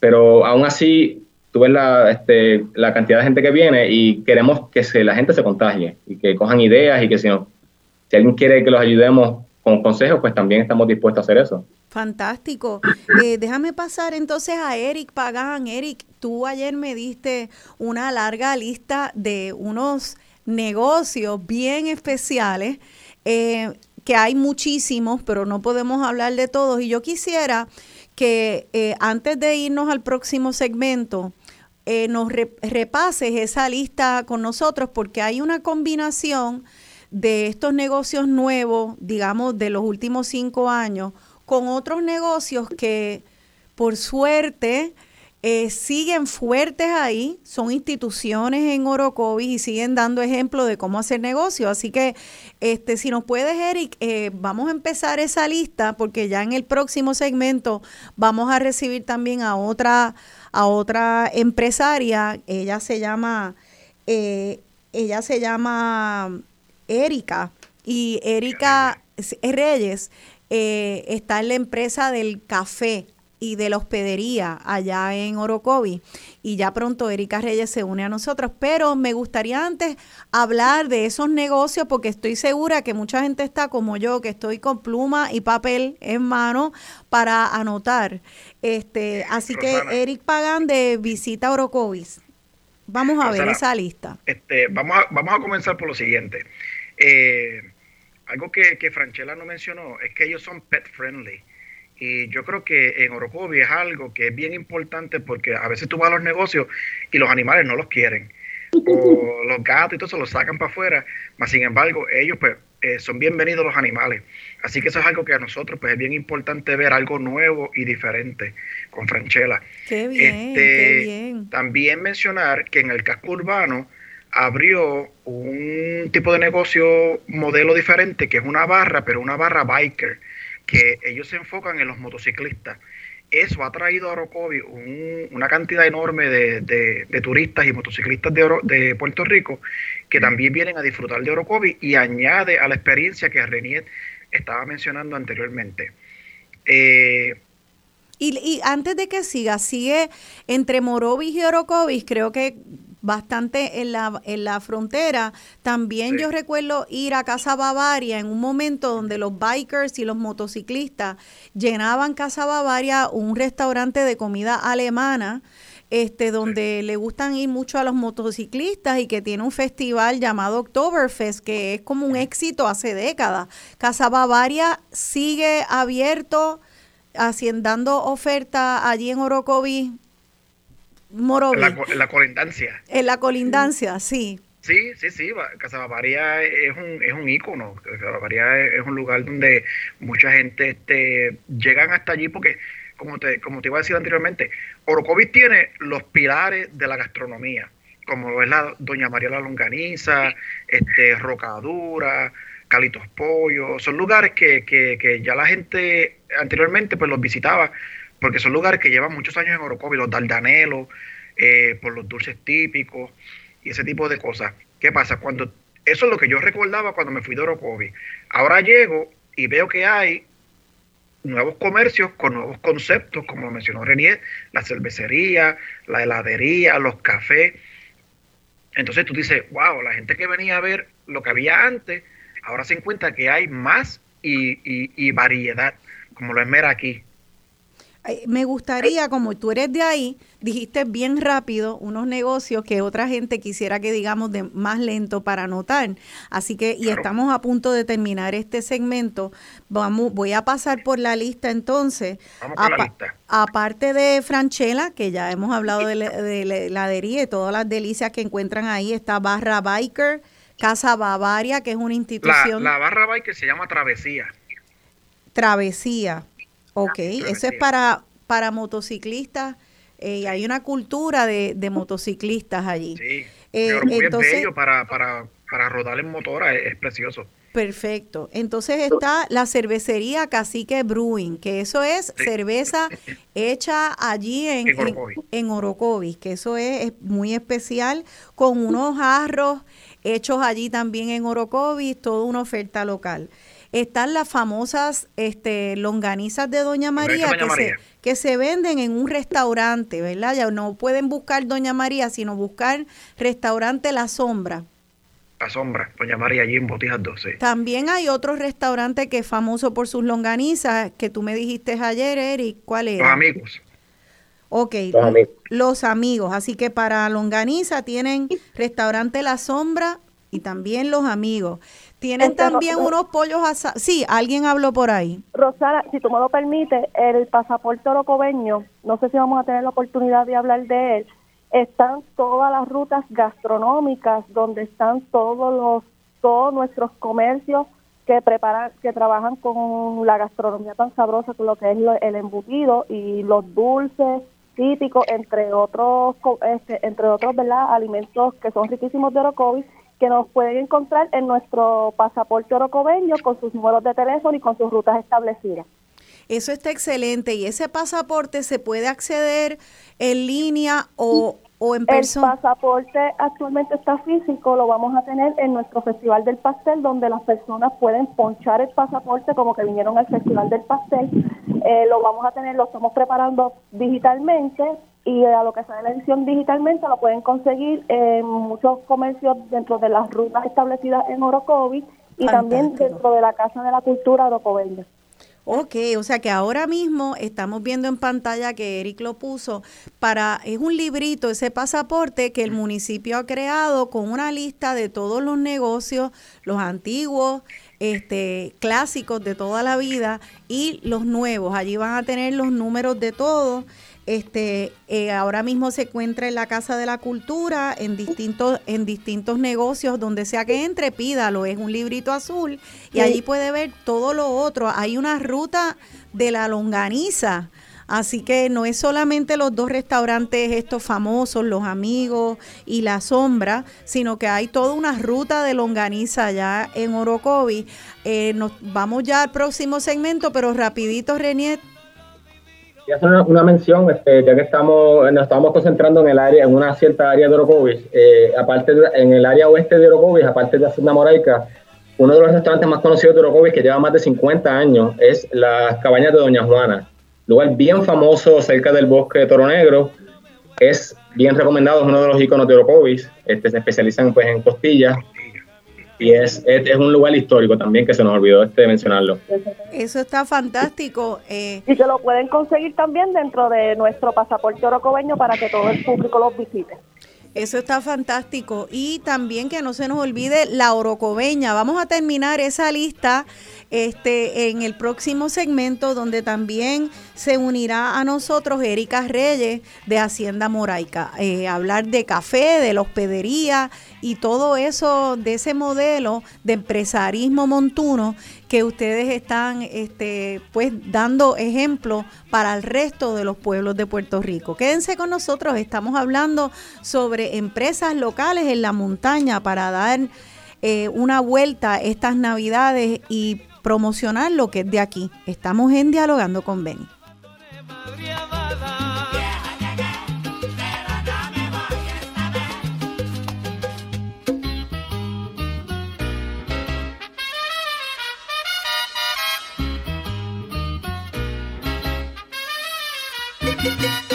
pero aún así tú ves la, este, la cantidad de gente que viene y queremos que se, la gente se contagie y que cojan ideas y que si, no, si alguien quiere que los ayudemos con consejos, pues también estamos dispuestos a hacer eso. Fantástico. Eh, déjame pasar entonces a Eric Pagán. Eric, tú ayer me diste una larga lista de unos negocios bien especiales, eh, que hay muchísimos, pero no podemos hablar de todos. Y yo quisiera que eh, antes de irnos al próximo segmento, nos repases esa lista con nosotros, porque hay una combinación de estos negocios nuevos, digamos, de los últimos cinco años, con otros negocios que por suerte eh, siguen fuertes ahí, son instituciones en Orocovis y siguen dando ejemplo de cómo hacer negocio. Así que este, si nos puedes, Eric, eh, vamos a empezar esa lista porque ya en el próximo segmento vamos a recibir también a otra, a otra empresaria. Ella se llama, eh, ella se llama Erika y Erika Reyes eh, está en la empresa del café. y de la hospedería allá en Orocovi. Y ya pronto Erika Reyes se une a nosotros. Pero me gustaría antes hablar de esos negocios porque estoy segura que mucha gente está como yo, que estoy con pluma y papel en mano para anotar. Este, así que Eric Pagan de Visita Orocovis. Vamos a ver esa lista. Este, vamos, a, vamos a comenzar por lo siguiente. Eh, algo que, que Franchella no mencionó es que ellos son pet friendly. Y yo creo que en Orocovi es algo que es bien importante porque a veces tú vas a los negocios y los animales no los quieren. O los gatos y todo se los sacan para afuera. Mas sin embargo, ellos pues eh, son bienvenidos los animales. Así que eso es algo que a nosotros pues es bien importante ver algo nuevo y diferente con Franchella. Qué bien, Este, qué bien. También mencionar que en el casco urbano abrió un tipo de negocio modelo diferente que es una barra, pero una barra biker, que ellos se enfocan en los motociclistas. Eso ha traído a Orocovi un- una cantidad enorme de, de- de turistas y motociclistas de, Oro- de Puerto Rico que también vienen a disfrutar de Orocovi y añade a la experiencia que Renier estaba mencionando anteriormente. Eh, Y, y antes de que siga, sigue entre Morovis y Orocovis, creo que bastante en la, en la frontera. También yo recuerdo ir a Casa Bavaria en un momento donde los bikers y los motociclistas llenaban Casa Bavaria, un restaurante de comida alemana. Este, donde le gustan ir mucho a los motociclistas y que tiene un festival llamado Oktoberfest, que es como un éxito hace décadas. Casa Bavaria sigue abierto, haciendo oferta allí en Orocovi, Morovi, en la, co- en la colindancia. en la colindancia, sí. Sí, sí, sí, Ba- Casa Bavaria es un, es un ícono. Casa Bavaria es, es un lugar donde mucha gente este, llegan hasta allí porque, como te, como te iba a decir anteriormente, Orocovis tiene los pilares de la gastronomía, como lo es la Doña María la Longaniza, este, Rocadura, Calitos Pollo. Son lugares que, que, que ya la gente anteriormente pues los visitaba porque son lugares que llevan muchos años en Orocovis, los Dardanelos, eh, por los dulces típicos y ese tipo de cosas. ¿Qué pasa? Cuando eso es lo que yo recordaba cuando me fui de Orocovi. Ahora llego y veo que hay nuevos comercios con nuevos conceptos, como lo mencionó Renier, la cervecería, la heladería, los cafés. Entonces tú dices, wow, la gente que venía a ver lo que había antes, ahora se encuentra que hay más y- y variedad, como lo es Mera aquí. Me gustaría, como tú eres de ahí, dijiste bien rápido unos negocios que otra gente quisiera que digamos de más lento para anotar. Así que, y estamos a punto de terminar este segmento. Vamos, voy a pasar por la lista entonces. Vamos con la lista. Aparte de Franchella, que ya hemos hablado de, la- de la heladería y todas las delicias que encuentran ahí, está Barra Biker, Casa Bavaria, que es una La, institución la barra bike que se llama Travesía. Travesía. Ok, eso es para, para motociclistas eh, y hay una cultura de, de motociclistas allí. Sí. Eh, entonces- es bello para, para, para rodar en motora, es, es precioso. Perfecto. Entonces está la cervecería Cacique Brewing, que eso es cerveza hecha allí en, En en- Orocovis. en Orocovis, que eso es, es muy especial, con unos jarros hechos allí también en Orocovis, toda una oferta local. Están las famosas este, longanizas de Doña María, Doña que, María. Se, que se venden en un restaurante, ¿verdad? Ya no pueden buscar Doña María, sino buscar restaurante La Sombra. La sombra, Doña María allí en Botijas 12. También hay otro restaurante que es famoso por sus longanizas, que tú me dijiste ayer, Eric. ¿Cuál Los era? amigos. Ok, Los amigos. los amigos. Así que para longaniza tienen restaurante La Sombra y también los amigos. Tienen también unos pollos asados. Sí, alguien habló por ahí. Rosana, si tú me lo permites, el pasaporte orocobeño, no sé si vamos a tener la oportunidad de hablar de él, están todas las rutas gastronómicas donde están todos los todos nuestros comercios que preparan que trabajan con la gastronomía tan sabrosa con lo que es lo- el embutido y los dulces típicos entre otros este, entre otros verdad alimentos que son riquísimos de Orocovis que nos pueden encontrar en nuestro pasaporte orocobeño con sus números de teléfono y con sus rutas establecidas. Eso está excelente. ¿Y ese pasaporte se puede acceder en línea o, o en El persona? pasaporte actualmente está físico, lo vamos a tener en nuestro Festival del Pastel, donde las personas pueden ponchar el pasaporte como que vinieron al Festival del Pastel. Eh, lo vamos a tener, lo estamos preparando digitalmente y a lo que sale la edición digitalmente lo pueden conseguir en muchos comercios dentro de las rutas establecidas en Orocovis y también dentro de la Casa de la Cultura Orocobeña. Ok, o sea que ahora mismo estamos viendo en pantalla que Eric lo puso para, es un librito, ese pasaporte que el municipio ha creado con una lista de todos los negocios, los antiguos, este, clásicos de toda la vida y los nuevos. Allí van a tener los números de todos este, eh, ahora mismo se encuentra en la Casa de la Cultura, en distintos, en distintos negocios, donde sea que entre, pídalo, es un librito azul, y allí puede ver todo lo otro. Hay una ruta de la longaniza. Así que no es solamente los dos restaurantes estos famosos, los amigos y la sombra, sino que hay toda una ruta de longaniza allá en Orocovi. Eh, nos vamos ya al próximo segmento, pero rapidito, Renier, y hacer una, mención, este, ya que estamos, nos estamos concentrando en el área, en una cierta área de Orocovis, eh, aparte en el área oeste de Orocovis, aparte de Hacienda Moraica, uno de los restaurantes más conocidos de Orocovis, que lleva más de 50 años, es las cabañas de Doña Juana, lugar bien famoso cerca del bosque de Toro Negro, es bien recomendado, es uno de los iconos de Orocovis, este, se especializan pues en costillas, y es, es, un lugar histórico también que se nos olvidó este mencionarlo. Eso está fantástico. Eh. Y que lo pueden conseguir también dentro de nuestro pasaporte orocobeño para que todo el público los visite. Eso está fantástico. Y también que no se nos olvide la orocobeña. Vamos a terminar esa lista este, en el próximo segmento donde también se unirá a nosotros Erika Reyes de Hacienda Moraica. Eh, hablar de café, de la hospedería y todo eso, de ese modelo de empresarismo montuno que ustedes están este, pues dando ejemplo para el resto de los pueblos de Puerto Rico. Quédense con nosotros, estamos hablando sobre empresas locales en la montaña para dar eh, una vuelta estas navidades y promocionar lo que es de aquí. Estamos en Dialogando con Benny. Aquí de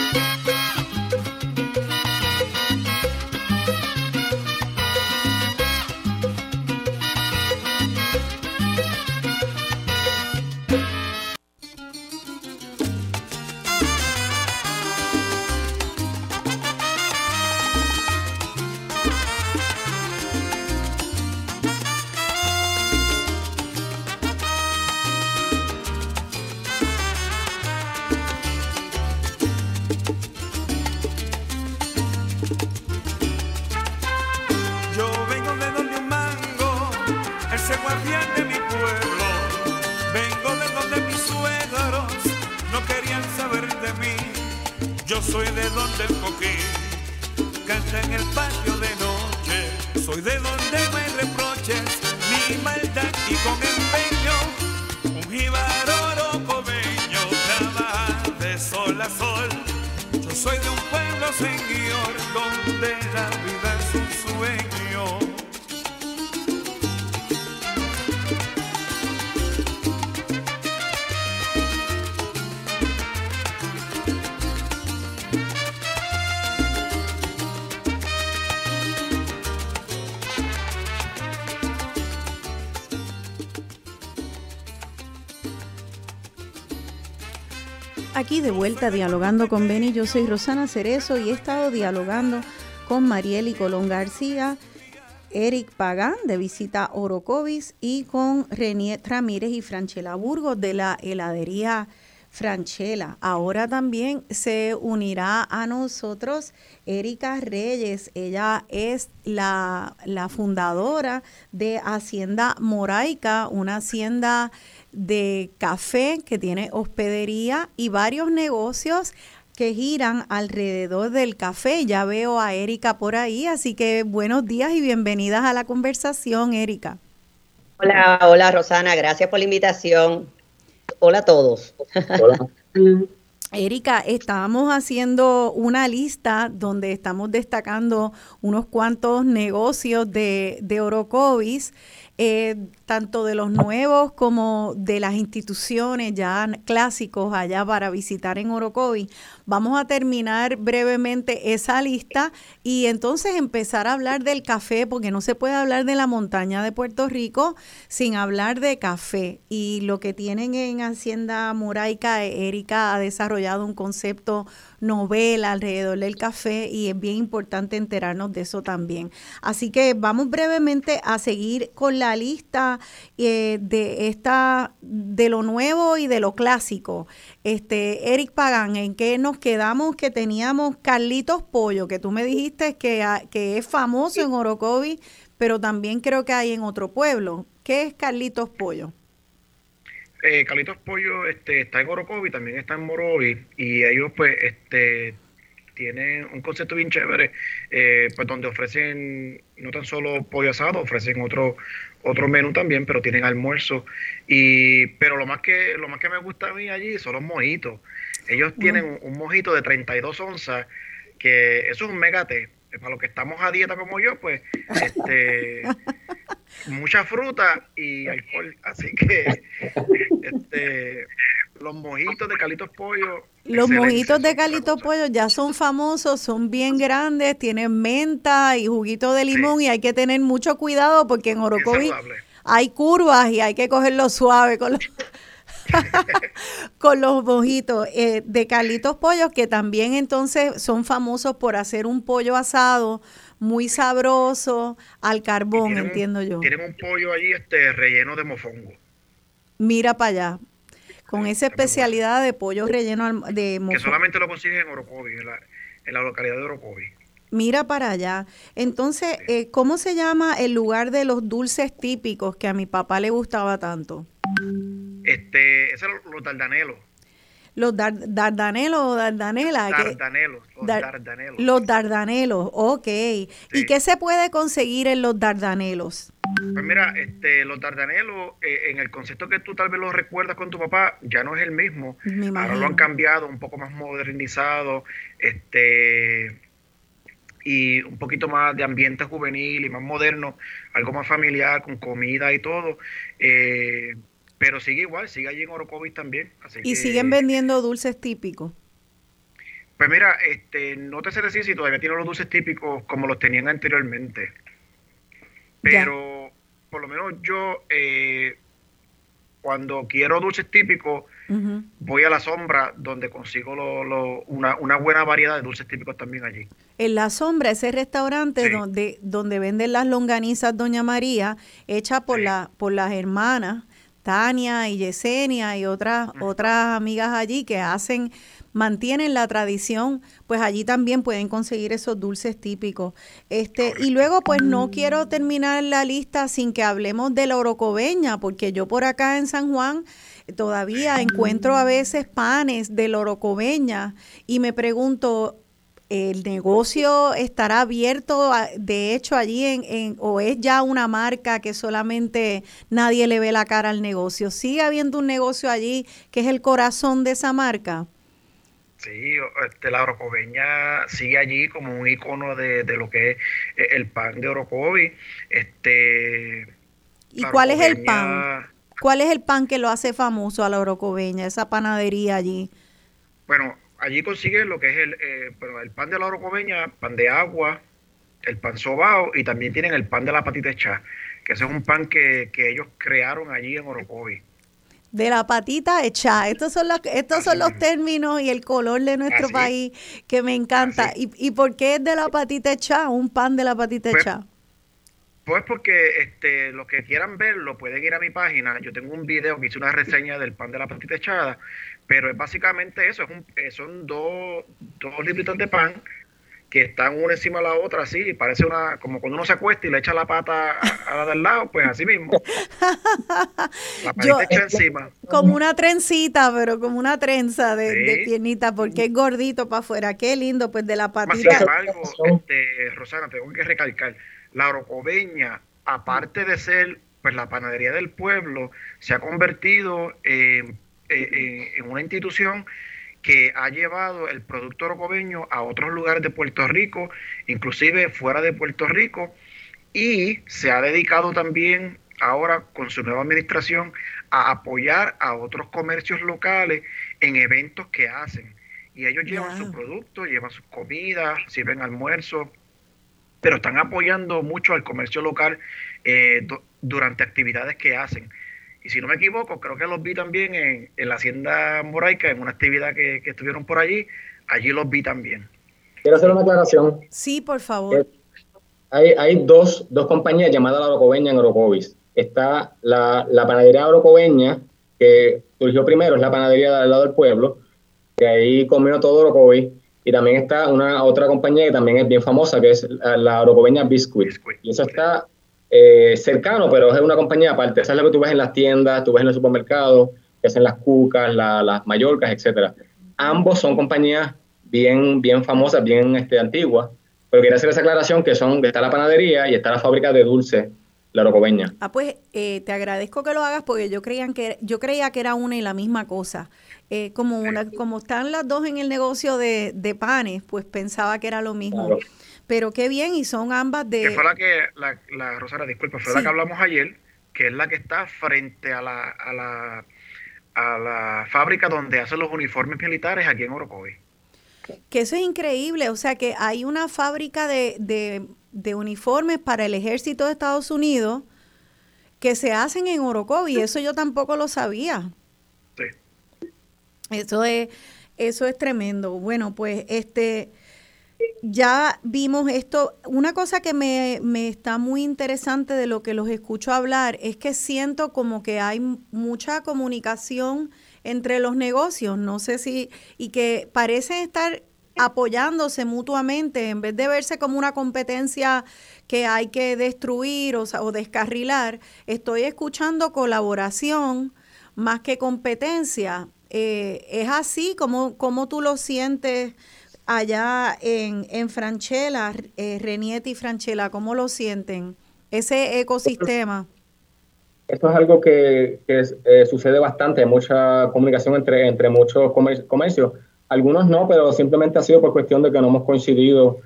vuelta dialogando con Beni, yo soy Rosana Cerezo y he estado dialogando con Mariel y Colón García, Eric Pagán de Visita Orocovis y con Renier Ramírez y Franchela Burgos de la heladería Franchela. Ahora también se unirá a nosotros Erika Reyes. Ella es la, la fundadora de Hacienda Moraica, una hacienda de café que tiene hospedería y varios negocios que giran alrededor del café. Ya veo a Erika por ahí, así que buenos días y bienvenidas a la conversación, Erika. Hola, hola Rosana, gracias por la invitación. Hola a todos. Hola. Erika, estábamos haciendo una lista donde estamos destacando unos cuantos negocios de, de Orocovis eh, tanto de los nuevos como de las instituciones ya clásicos allá para visitar en Orocovi. Vamos a terminar brevemente esa lista y entonces empezar a hablar del café, porque no se puede hablar de la montaña de Puerto Rico sin hablar de café. Y lo que tienen en Hacienda Moraica, Erika ha desarrollado un concepto novela alrededor del café y es bien importante enterarnos de eso también. Así que vamos brevemente a seguir con la lista eh, de esta de lo nuevo y de lo clásico. Este Eric Pagan, ¿en qué nos quedamos? Que teníamos Carlitos Pollo, que tú me dijiste que, que es famoso en Orocovi, pero también creo que hay en otro pueblo. ¿Qué es Carlitos Pollo? eh, Calitos Pollo este, está en Orocovi, también está en Morovi, y ellos pues este tienen un concepto bien chévere, eh, pues donde ofrecen no tan solo pollo asado, ofrecen otro otro menú también, pero tienen almuerzo y pero lo más que lo más que me gusta a mí allí son los mojitos. Ellos tienen un mojito de 32 onzas que eso es un megate para los que estamos a dieta como yo, pues este mucha fruta y alcohol. Así que este, los mojitos de Calitos Pollo. Los mojitos de Calitos Pollo ya son famosos, son bien grandes, tienen menta y juguito de limón y hay que tener mucho cuidado porque en Orocovi hay curvas y hay que cogerlo suave con los, con los mojitos eh, de Calitos Pollos que también entonces son famosos por hacer un pollo asado muy sabroso al carbón, entiendo yo. Tienen un pollo allí este relleno de mofongo. Mira para allá. Con esa especialidad de pollo relleno de mofongo. Que solamente lo consiguen en Orocovi, en la, en la localidad de Orocovi. Mira para allá. Entonces, eh, ¿cómo se llama el lugar de los dulces típicos que a mi papá le gustaba tanto? Este, es los dardanelos. Los dardanelos o dardanelas. Dardanelos, los dardanelos. Los dardanelos, ok. ¿Y qué se puede conseguir en los dardanelos? Pues mira, este, los dardanelos, eh, en el concepto que tú tal vez lo recuerdas con tu papá, ya no es el mismo. Ahora lo han cambiado, un poco más modernizado, este, y un poquito más de ambiente juvenil y más moderno, algo más familiar, con comida y todo. Eh, pero sigue igual, sigue allí en Orocovis también. ¿Y siguen vendiendo dulces típicos? Pues mira, este, no te sé decir si todavía tienen los dulces típicos como los tenían anteriormente. Pero por lo menos yo, eh, cuando quiero dulces típicos, voy a la sombra donde consigo una, una, buena variedad de dulces típicos también allí. En la sombra, ese restaurante donde, donde venden las longanizas Doña María, hecha por, la, por las hermanas Tania y Yesenia y otras, otras amigas allí que hacen, mantienen la tradición, pues allí también pueden conseguir esos dulces típicos. Este, y luego, pues no quiero terminar la lista sin que hablemos de la orocobeña, porque yo por acá en San Juan todavía encuentro a veces panes de la orocobeña y me pregunto, el negocio estará abierto, de hecho, allí en, o es ya una marca que solamente nadie le ve la cara al negocio. ¿Sigue habiendo un negocio allí que es el corazón de esa marca? Sí, este, la Orocobeña sigue allí como un icono de, lo que es eh, el pan de Orocovi. Este, ¿Y cuál es el pan? ¿Cuál es el pan que lo hace famoso a la Orocobeña, esa panadería allí? Bueno, allí consiguen lo que es el, eh, el pan de la orocobeña, pan de agua, el pan sobao y también tienen el pan de la patita hecha, que ese es un pan que, ellos crearon allí en Orocovi. De la patita hecha. Estos son los, estos son los términos y el color de nuestro país que me encanta. ¿Y, ¿Y, por qué es de la patita hecha? Un pan de la patita pues, hecha. Pues porque este, los que quieran verlo pueden ir a mi página. Yo tengo un video que hice una reseña del pan de la patita echada pero es básicamente eso, es un, eh, son dos, dos libritos de pan que están una encima de la otra así, parece una, como cuando uno se acuesta y le echa la pata a, la del lado, pues así mismo. La patita hecha encima. Como una trencita, pero como una trenza de, de piernita, porque es gordito para afuera. Qué lindo, pues de la patita. Sin embargo, este, Rosana, tengo que recalcar, la orocobeña, aparte de ser pues la panadería del pueblo, se ha convertido en eh, eh, en una institución que ha llevado el producto orocobeño a otros lugares de Puerto Rico, inclusive fuera de Puerto Rico, y se ha dedicado también ahora con su nueva administración a apoyar a otros comercios locales en eventos que hacen. Y ellos llevan sus productos, llevan sus comidas, sirven almuerzo, pero están apoyando mucho al comercio local eh, durante actividades que hacen. Y si no me equivoco, creo que los vi también en, la Hacienda Moraica, en una actividad que, estuvieron por allí. Allí los vi también. Quiero hacer una aclaración. Sí, por favor. Eh, hay, hay dos, dos compañías llamadas La Orocobeña en Orocovis. Está la, la panadería Orocobeña, que surgió primero, es la panadería del lado del pueblo, que ahí comió todo Orocovis. Y también está una otra compañía que también es bien famosa, que es la, Orocobeña Biscuit. Y eso está eh, cercano, pero es una compañía aparte. Esa es lo que tú ves en las tiendas, tú ves en los supermercados, que hacen las cucas, las mallorcas, etcétera. Ambos son compañías bien, bien famosas, bien este, antiguas, pero quería hacer esa aclaración que son, está la panadería y está la fábrica de dulce, la Rocobeña. Ah, pues eh, te agradezco que lo hagas porque yo creía que yo creía que era una y la misma cosa. Eh, como una, como están las dos en el negocio de, de panes, pues pensaba que era lo mismo. Pero qué bien, y son ambas de... Que fue la que, la, la Rosara, disculpa, fue la que hablamos ayer, que es la que está frente a la, a la, a la fábrica donde hacen los uniformes militares aquí en Orocovi. Que eso es increíble, o sea que hay una fábrica de, de, de uniformes para el ejército de Estados Unidos que se hacen en Orocovi, eso yo tampoco lo sabía. Sí. Eso es, eso es tremendo. Bueno, pues este ya vimos esto. Una cosa que me, me, está muy interesante de lo que los escucho hablar es que siento como que hay mucha comunicación entre los negocios, no sé si, y que parecen estar apoyándose mutuamente en vez de verse como una competencia que hay que destruir o, descarrilar, estoy escuchando colaboración más que competencia. Eh, ¿Es así como, tú lo sientes? allá en, en Franchella, eh, Renieti y Franchella, ¿cómo lo sienten? Ese ecosistema. Esto es algo que, eh, sucede bastante, mucha comunicación entre, entre muchos comercios. Algunos no, pero simplemente ha sido por cuestión de que no hemos coincidido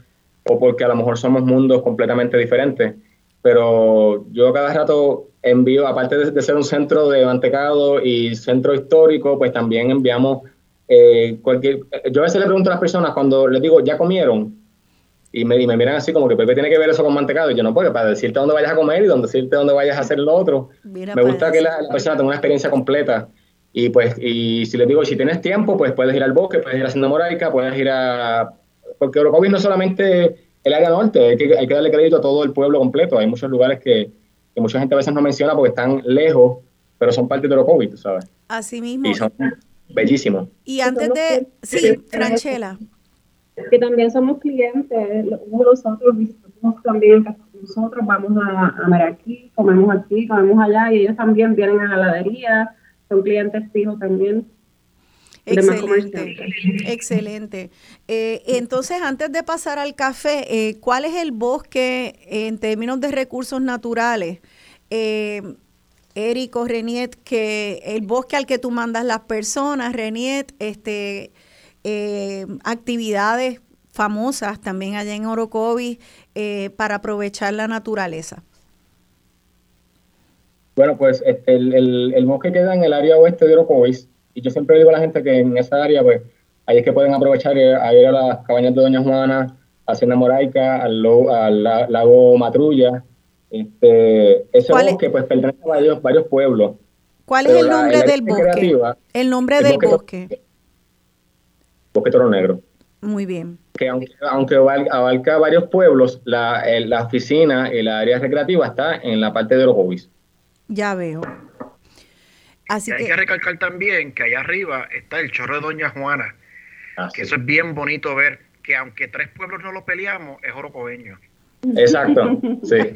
o porque a lo mejor somos mundos completamente diferentes. Pero yo cada rato envío, aparte de ser un centro de mantecado y centro histórico, pues también enviamos eh, cualquier, yo a veces le pregunto a las personas cuando les digo, ¿ya comieron? Y me, y me miran así como que Pepe tiene que ver eso con mantecado. Y yo no puedo, para decirte dónde vayas a comer y dónde decirte dónde vayas a hacer lo otro. me gusta que la, persona tenga una experiencia completa. Y pues, y si les digo, si tienes tiempo, pues puedes ir al bosque, puedes ir a Hacienda Moraica, puedes ir a... Porque Orocovis no es solamente el área norte, hay que, hay que darle crédito a todo el pueblo completo. Hay muchos lugares que, que mucha gente a veces no menciona porque están lejos, pero son parte de Orocovis, ¿sabes? Así mismo. Y son, bellísimo. Y antes de, sí, Franchela. Que también somos clientes, nosotros visitamos también nosotros, vamos a, a aquí, comemos aquí, comemos allá, y ellos también vienen a la heladería, son clientes fijos también. Excelente, excelente. Eh, entonces, antes de pasar al café, eh, ¿cuál es el bosque en términos de recursos naturales? Eh, Érico, Reniet, que el bosque al que tú mandas las personas, Reniet, este, eh, actividades famosas también allá en Orocovis eh, para aprovechar la naturaleza. Bueno, pues este, el, bosque queda en el área oeste de Orocovis y yo siempre digo a la gente que en esa área, pues ahí es que pueden aprovechar a, ir a las cabañas de Doña Juana, a Hacienda Moraica, al, al lago Matrulla, este, ese bosque pues pertenece a varios, varios pueblos. ¿Cuál es el nombre del bosque? El nombre del bosque. Bosque Toro Negro. Muy bien. Que aunque, aunque abarca varios pueblos, la, la oficina y la área recreativa está en la parte de los hobbies. Ya veo. Así que... Hay que recalcar también que allá arriba está el chorro de Doña Juana, ah, que eso es bien bonito ver, que aunque tres pueblos no lo peleamos, es orocobeño. Exacto, sí.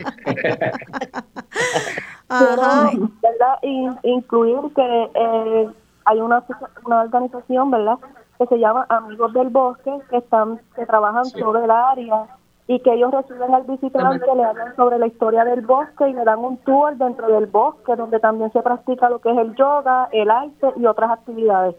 incluir que eh, hay una, una organización, ¿verdad? Que se llama Amigos del Bosque, que están que trabajan sobre el área y que ellos reciben al visitante, le hablan sobre la historia del bosque y le dan un tour dentro del bosque, donde también se practica lo que es el yoga, el arte y otras actividades.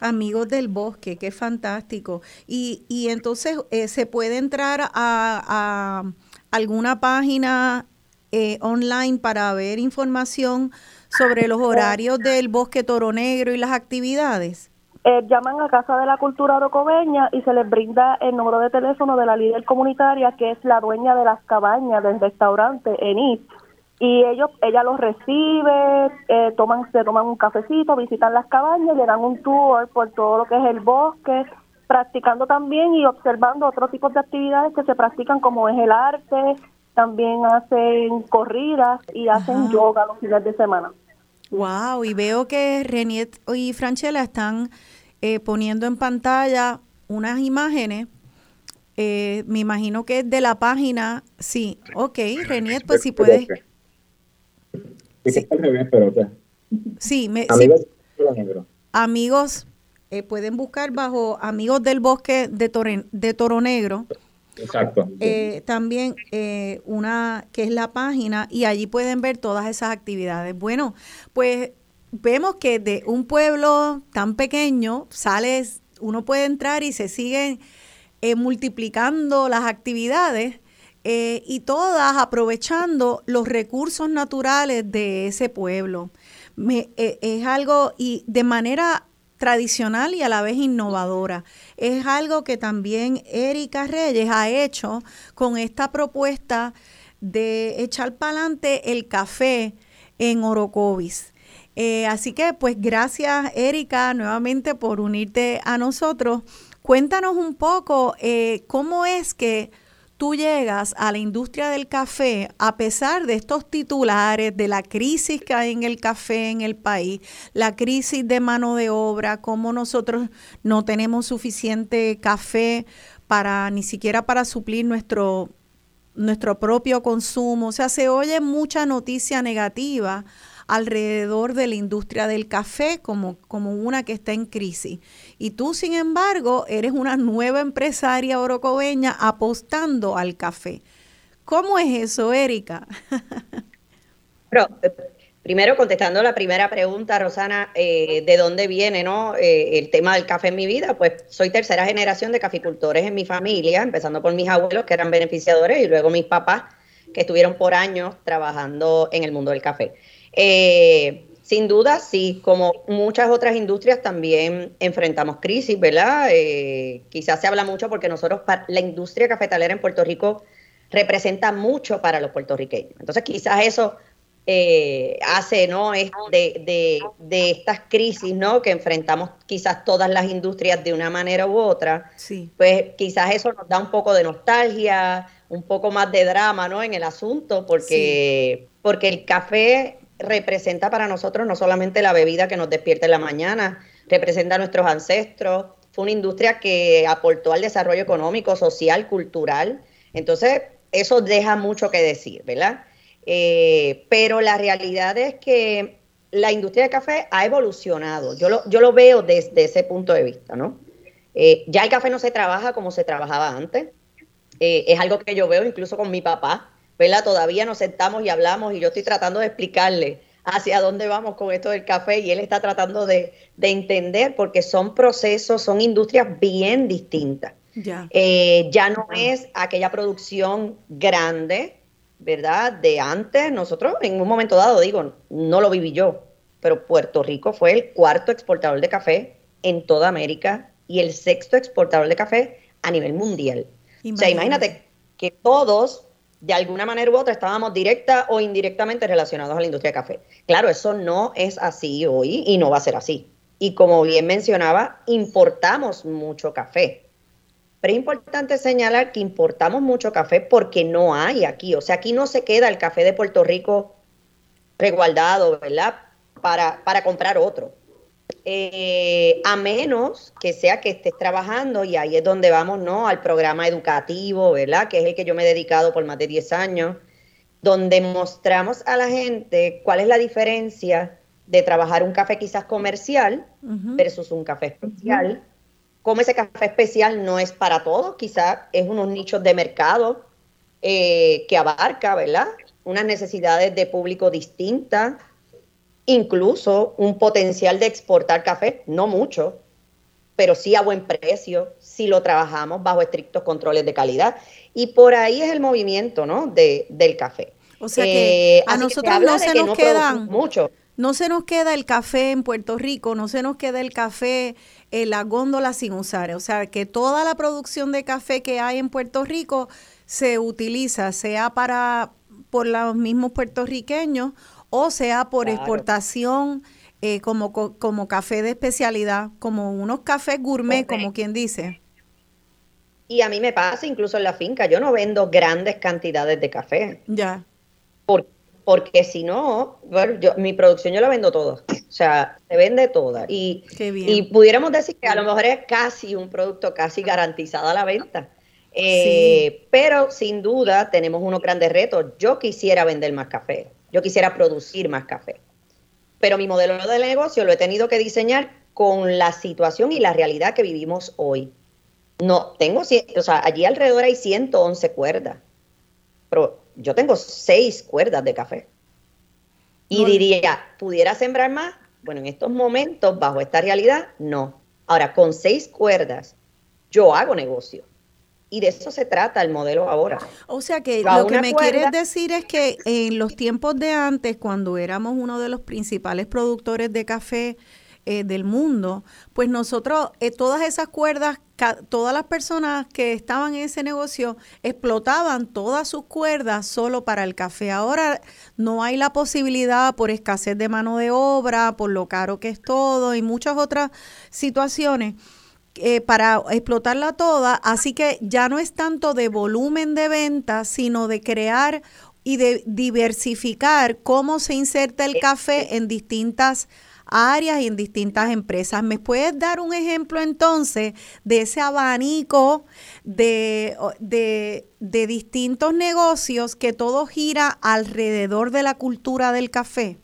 Amigos del Bosque, qué fantástico. Y, y entonces eh, se puede entrar a, alguna página eh, online para ver información sobre los horarios del bosque Toro Negro y las actividades? Eh, llaman a Casa de la Cultura Orocobeña y se les brinda el número de teléfono de la líder comunitaria que es la dueña de las cabañas del restaurante Enid. Y ellos ella los recibe eh, toman se toman un cafecito visitan las cabañas le dan un tour por todo lo que es el bosque practicando también y observando otros tipos de actividades que se practican como es el arte también hacen corridas y hacen yoga los fines de semana. Wow, y veo que Reniet y Franchella están eh, poniendo en pantalla unas imágenes. Eh, me imagino que es de la página. Sí, ok, Reniet, pues si puedes. Sí, Sí, me, amigos, amigos eh, pueden buscar bajo Amigos del Bosque de, Toro, de Toro Negro. Exacto. Eh, también eh, una que es la página y allí pueden ver todas esas actividades. Bueno, pues vemos que de un pueblo tan pequeño sales, uno puede entrar y se siguen eh, multiplicando las actividades y todas aprovechando los recursos naturales de ese pueblo. Me, es algo y de manera tradicional y a la vez innovadora. Es algo que también Erika Reyes ha hecho con esta propuesta de echar para adelante el café en Orocovis. Eh, así que pues gracias Erika nuevamente por unirte a nosotros. Cuéntanos un poco eh, cómo es que tú llegas a la industria del café a pesar de estos titulares, de la crisis que hay en el café en el país, la crisis de mano de obra, cómo nosotros no tenemos suficiente café para ni siquiera para suplir nuestro nuestro propio consumo, o sea, se oye mucha noticia negativa alrededor de la industria del café como, como una que está en crisis. Y tú, sin embargo, eres una nueva empresaria orocobeña apostando al café. ¿Cómo es eso, Erika? Pero, primero, contestando la primera pregunta, Rosana, eh, ¿de dónde viene no, eh, el tema del café en mi vida? Pues soy tercera generación de caficultores en mi familia, empezando por mis abuelos que eran beneficiadores y luego mis papás que estuvieron por años trabajando en el mundo del café. Eh, sin duda, sí, como muchas otras industrias también enfrentamos crisis, ¿verdad? Eh, quizás se habla mucho porque nosotros, la industria cafetalera en Puerto Rico representa mucho para los puertorriqueños. Entonces, quizás eso eh, hace, ¿no? Es de, de, estas crisis, ¿no? Que enfrentamos quizás todas las industrias de una manera u otra. Sí. Pues quizás eso nos da un poco de nostalgia, un poco más de drama, ¿no? En el asunto, porque, porque el café representa para nosotros no solamente la bebida que nos despierta en la mañana, representa a nuestros ancestros, fue una industria que aportó al desarrollo económico, social, cultural. Entonces, eso deja mucho que decir, ¿verdad? Eh, pero la realidad es que la industria del café ha evolucionado. Yo lo, yo lo veo desde ese punto de vista, ¿no? Eh, ya el café no se trabaja como se trabajaba antes. Eh, es algo que yo veo incluso con mi papá. ¿Verdad? Todavía nos sentamos y hablamos y yo estoy tratando de explicarle hacia dónde vamos con esto del café y él está tratando de, entender porque son procesos, son industrias bien distintas. Ya. Eh, ya no es aquella producción grande, ¿verdad? De antes, nosotros en un momento dado, digo, no lo viví yo, pero Puerto Rico fue el cuarto exportador de café en toda América y el sexto exportador de café a nivel mundial. O sea, imagínate que todos de alguna manera u otra estábamos directa o indirectamente relacionados a la industria de café. Claro, eso no es así hoy y no va a ser así. Y como bien mencionaba, importamos mucho café. Pero es importante señalar que importamos mucho café porque no hay aquí. O sea, aquí no se queda el café de Puerto Rico reguardado, ¿verdad? Para, para comprar otro. Eh, a menos que sea que estés trabajando, y ahí es donde vamos, ¿no? Al programa educativo, ¿verdad? Que es el que yo me he dedicado por más de 10 años, donde mostramos a la gente cuál es la diferencia de trabajar un café quizás comercial versus un café especial. Como ese café especial no es para todos, quizás es unos nichos de mercado eh, que abarca, ¿verdad? Unas necesidades de público distintas incluso un potencial de exportar café, no mucho, pero sí a buen precio, si lo trabajamos bajo estrictos controles de calidad. Y por ahí es el movimiento ¿no? de, del café. O sea que Eh, a que nosotros no se que nos no quedan mucho. no se nos queda el café en Puerto Rico, no se nos queda el café en la góndola sin usar. O sea, que toda la producción de café que hay en Puerto Rico se utiliza, sea para por los mismos puertorriqueños o sea por Claro. exportación eh, como, co- como café de especialidad, como unos cafés gourmet, como quien dice. Y a mí me pasa incluso en la finca, yo no vendo grandes cantidades de café, Ya. por- porque si no, bueno, yo- mi producción yo la vendo toda, o sea, se vende toda. Y, Qué bien. y pudiéramos decir que a lo mejor es casi un producto casi garantizado a la venta. Eh, Pero sin duda tenemos unos grandes retos. Yo quisiera vender más café, yo quisiera producir más café, pero mi modelo de negocio lo he tenido que diseñar con la situación y la realidad que vivimos hoy. No, tengo, o sea, allí alrededor hay 111 cuerdas, pero yo tengo seis cuerdas de café. Y No. diría, ¿pudiera sembrar más? Bueno, en estos momentos, bajo esta realidad, no. Ahora, con seis cuerdas, yo hago negocio. Y de eso se trata el modelo ahora. O sea que lo que me cuerda- quieres decir es que en los tiempos de antes, cuando éramos uno de los principales productores de café eh, del mundo, pues nosotros, eh, todas esas cuerdas, todas las personas que estaban en ese negocio explotaban todas sus cuerdas solo para el café. Ahora no hay la posibilidad por escasez de mano de obra, por lo caro que es todo y muchas otras situaciones eh, para explotarla toda, así que ya no es tanto de volumen de ventas, sino de crear y de diversificar cómo se inserta el café en distintas áreas y en distintas empresas. ¿Me puedes dar un ejemplo entonces de ese abanico de, de, de distintos negocios que todo gira alrededor de la cultura del café?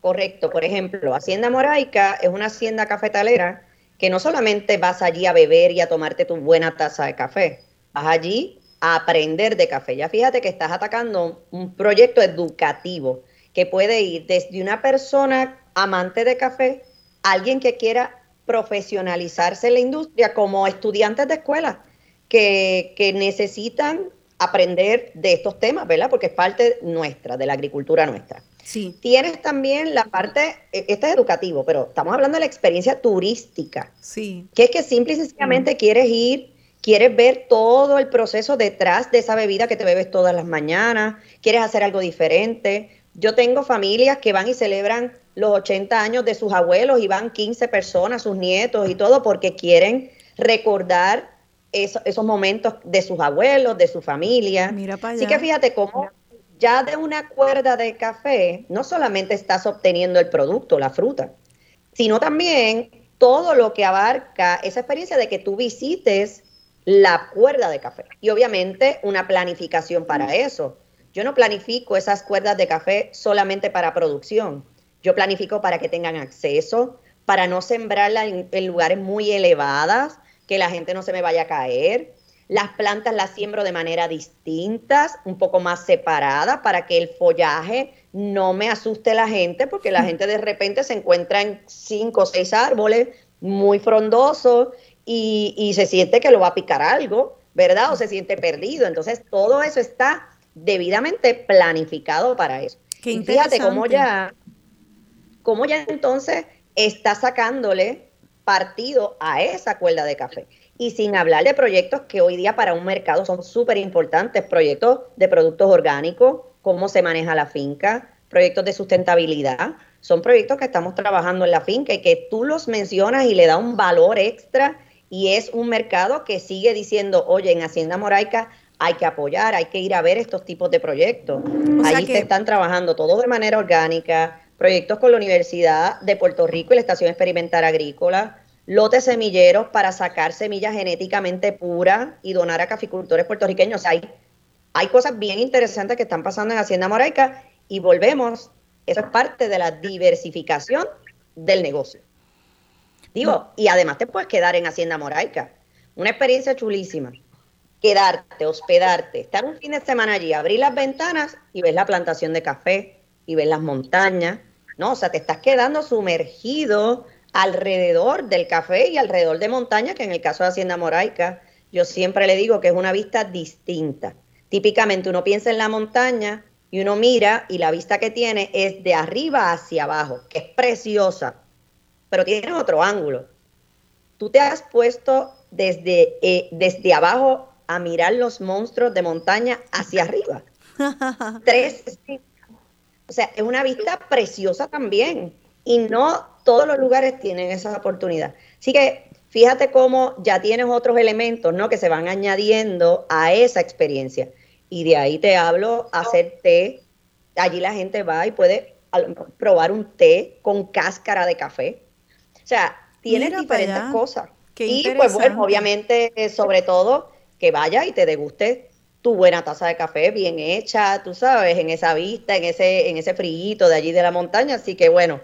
Correcto. Por ejemplo, Hacienda Moraica es una hacienda cafetalera que no solamente vas allí a beber y a tomarte tu buena taza de café, vas allí a aprender de café. Ya fíjate que estás atacando un proyecto educativo que puede ir desde una persona amante de café alguien que quiera profesionalizarse en la industria como estudiantes de escuela que, que necesitan aprender de estos temas, ¿verdad? Porque es parte nuestra, de la agricultura nuestra. Sí. Tienes también la parte, este es educativo, pero estamos hablando de la experiencia turística, Sí. que es que simple y sencillamente quieres ir, quieres ver todo el proceso detrás de esa bebida que te bebes todas las mañanas, quieres hacer algo diferente. Yo tengo familias que van y celebran los 80 años de sus abuelos y van 15 personas, sus nietos y todo, porque quieren recordar eso- esos momentos de sus abuelos, de su familia. Mira para Así allá. que fíjate cómo ya de una cuerda de café no solamente estás obteniendo el producto, la fruta, sino también todo lo que abarca esa experiencia de que tú visites la cuerda de café. Y obviamente una planificación para eso. Yo no planifico esas cuerdas de café solamente para producción. Yo planifico para que tengan acceso, para no sembrarla en, en lugares muy elevadas, que la gente no se me vaya a caer. Las plantas las siembro de manera distintas, un poco más separadas, para que el follaje no me asuste la gente, porque la gente de repente se encuentra en cinco o seis árboles muy frondosos y, y se siente que lo va a picar algo, ¿verdad? O se siente perdido. Entonces, todo eso está debidamente planificado para eso. Qué Y fíjate cómo ya, cómo ya entonces está sacándole partido a esa cuerda de café. Y sin hablar de proyectos que hoy día para un mercado son súper importantes, proyectos de productos orgánicos, cómo se maneja la finca, proyectos de sustentabilidad. Son proyectos que estamos trabajando en la finca y que tú los mencionas y le da un valor extra y es un mercado que sigue diciendo, oye, en Hacienda Moraica hay que apoyar, hay que ir a ver estos tipos de proyectos. O Ahí que- se están trabajando todo de manera orgánica, proyectos con la Universidad de Puerto Rico y la Estación Experimental Agrícola, lotes semilleros para sacar semillas genéticamente puras y donar a caficultores puertorriqueños. O sea, hay, hay cosas bien interesantes que están pasando en Hacienda Moraica y volvemos, eso es parte de la diversificación del negocio. Digo, y además te puedes quedar en Hacienda Moraica. Una experiencia chulísima. Quedarte, hospedarte, estar un fin de semana allí, abrir las ventanas y ves la plantación de café y ves las montañas. No, o sea, te estás quedando sumergido alrededor del café y alrededor de montañas, que en el caso de Hacienda Moraica, yo siempre le digo que es una vista distinta. Típicamente uno piensa en la montaña y uno mira y la vista que tiene es de arriba hacia abajo, que es preciosa, pero tiene otro ángulo. Tú te has puesto desde, eh, desde abajo a mirar los monstruos de montaña hacia arriba. Tres. O sea, es una vista preciosa también. Y no todos los lugares tienen esa oportunidad. Así que fíjate cómo ya tienes otros elementos, ¿no? Que se van añadiendo a esa experiencia. Y de ahí te hablo, hacer té. Allí la gente va y puede probar un té con cáscara de café. O sea, tienes diferentes cosas. y pues bueno, obviamente, sobre todo, que vaya y te deguste tu buena taza de café bien hecha, tú sabes, en esa vista, en ese, en ese frío de allí de la montaña. Así que bueno,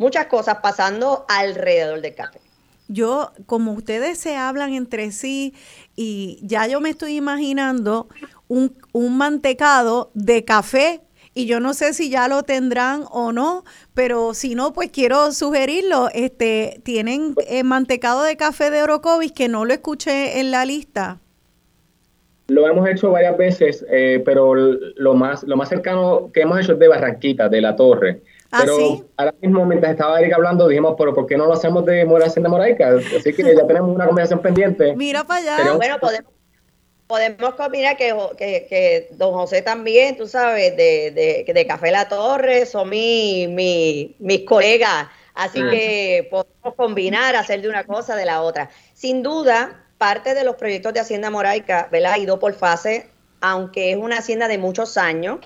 muchas cosas pasando alrededor del café. Yo, como ustedes se hablan entre sí y ya yo me estoy imaginando un, un mantecado de café y yo no sé si ya lo tendrán o no, pero si no, pues quiero sugerirlo. Este, tienen eh, mantecado de café de Orocovis que no lo escuché en la lista. Lo hemos hecho varias veces, eh, pero lo más, lo más cercano que hemos hecho es de Barranquita, de la Torre. ¿Ah, pero ahora mismo, mientras estaba Erika hablando, dijimos, pero ¿por qué no lo hacemos de Hacienda Moraica? Así que ya tenemos una conversación pendiente. Mira para allá. bueno, podemos, podemos combinar que, que, que, don José también, tú sabes, de, de, de Café La Torre, son mi, mi, mis colegas. Así que podemos combinar, hacer de una cosa de la otra. Sin duda, parte de los proyectos de Hacienda Moraica, ¿verdad? Ha ido por fase, aunque es una hacienda de muchos años,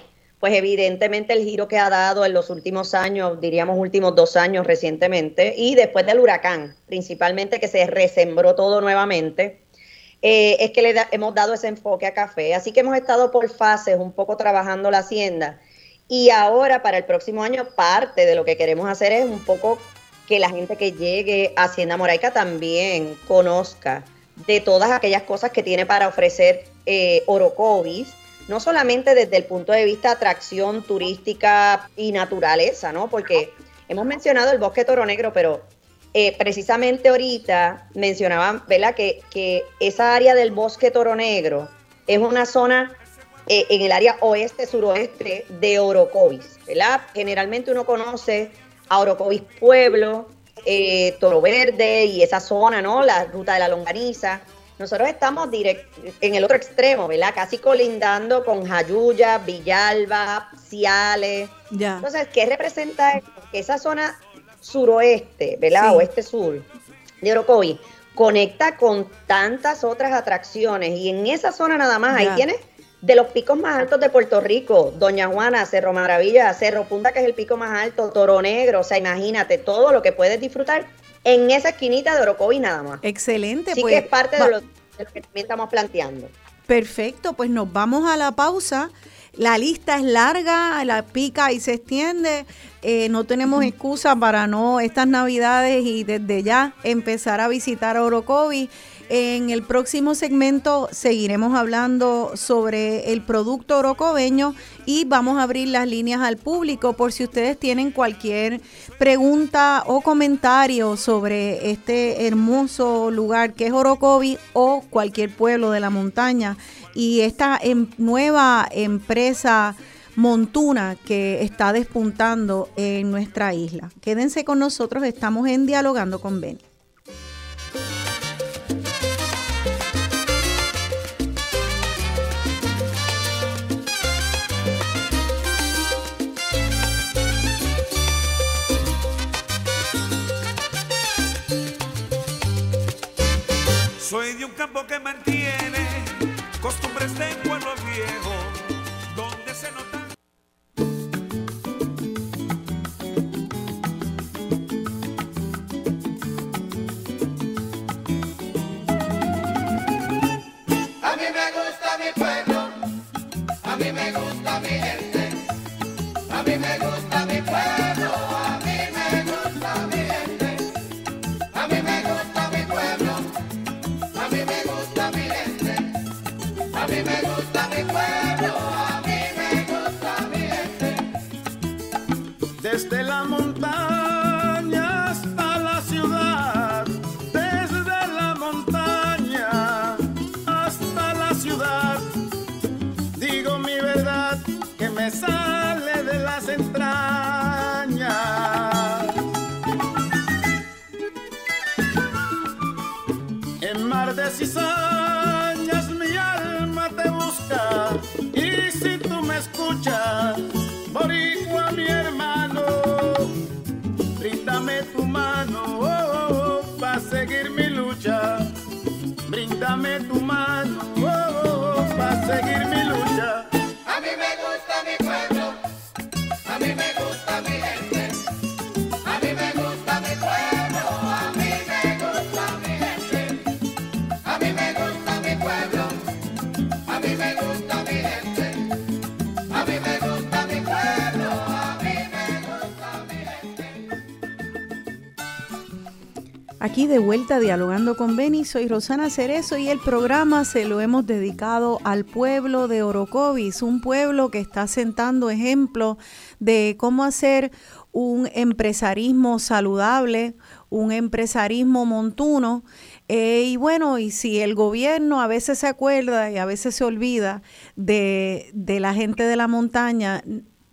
pues evidentemente el giro que ha dado en los últimos años, diríamos últimos dos años recientemente, y después del huracán, principalmente que se resembró todo nuevamente, eh, es que le hemos dado ese enfoque a café. Así que hemos estado por fases un poco trabajando la hacienda. Y ahora para el próximo año parte de lo que queremos hacer es un poco que la gente que llegue a Hacienda Moraica también conozca de todas aquellas cosas que tiene para ofrecer eh, Orocovis, no solamente desde el punto de vista atracción turística y naturaleza, ¿no? Porque hemos mencionado el bosque Toro Negro, pero eh, precisamente ahorita mencionaban, ¿verdad? Que, que, esa área del bosque Toro Negro es una zona eh, en el área oeste-suroeste de Orocovis, ¿verdad? Generalmente uno conoce a Orocovis Pueblo, eh, Toro Verde y esa zona, ¿no? La ruta de la longaniza. Nosotros estamos en el otro extremo, ¿verdad? Casi colindando con Jayuya, Villalba, Ciales. Ya. Entonces, ¿qué representa Que esa zona suroeste, ¿verdad? Oeste-sur de Orocovi conecta con tantas otras atracciones y en esa zona nada más, ahí tienes de los picos más altos de Puerto Rico, Doña Juana, Cerro Maravilla, Cerro Punta, que es el pico más alto, Toro Negro, o sea, imagínate todo lo que puedes disfrutar en esa esquinita de Orocovi nada más. Excelente, sí pues. que es parte de lo, que también estamos planteando. Perfecto, pues nos vamos a la pausa. La lista es larga, la pica y se extiende. Eh, no tenemos excusa para no estas navidades y desde ya empezar a visitar Orocovi. En el próximo segmento seguiremos hablando sobre el producto orocobeño y vamos a abrir las líneas al público por si ustedes tienen cualquier pregunta o comentario sobre este hermoso lugar que es Orocovi o cualquier pueblo de la montaña y esta em, nueva empresa montuna que está despuntando en nuestra isla. Quédense con nosotros, estamos en Dialogando con Beni. Soy de un campo que mantiene costumbres de pueblo viejo, donde se nota. A mí me gusta mi pueblo, a mí me gusta mi gente, a mí me gusta mi pueblo. Para Aquí de vuelta dialogando con Beni, soy Rosana Cerezo y el programa se lo hemos dedicado al pueblo de Orocovis, un pueblo que está sentando ejemplo de cómo hacer un empresarismo saludable, un empresarismo montuno. Eh, y bueno, y si el gobierno a veces se acuerda y a veces se olvida de, de la gente de la montaña,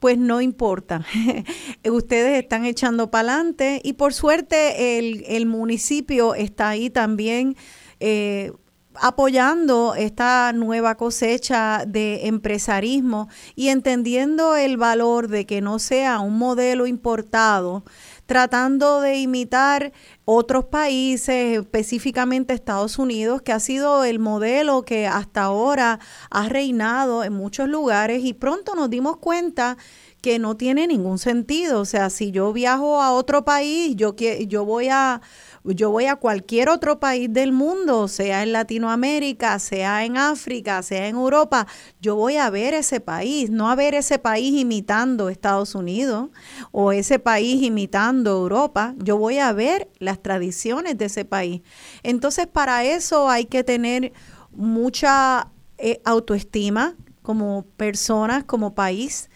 pues no importa. Ustedes están echando para adelante y por suerte el, el municipio está ahí también eh, apoyando esta nueva cosecha de empresarismo y entendiendo el valor de que no sea un modelo importado, tratando de imitar otros países, específicamente Estados Unidos, que ha sido el modelo que hasta ahora ha reinado en muchos lugares y pronto nos dimos cuenta que no tiene ningún sentido. O sea, si yo viajo a otro país, yo, yo voy a yo voy a cualquier otro país del mundo, sea en Latinoamérica, sea en África, sea en Europa, yo voy a ver ese país, no a ver ese país imitando Estados Unidos o ese país imitando Europa, yo voy a ver las tradiciones de ese país. Entonces, para eso hay que tener mucha eh, autoestima como personas, como país.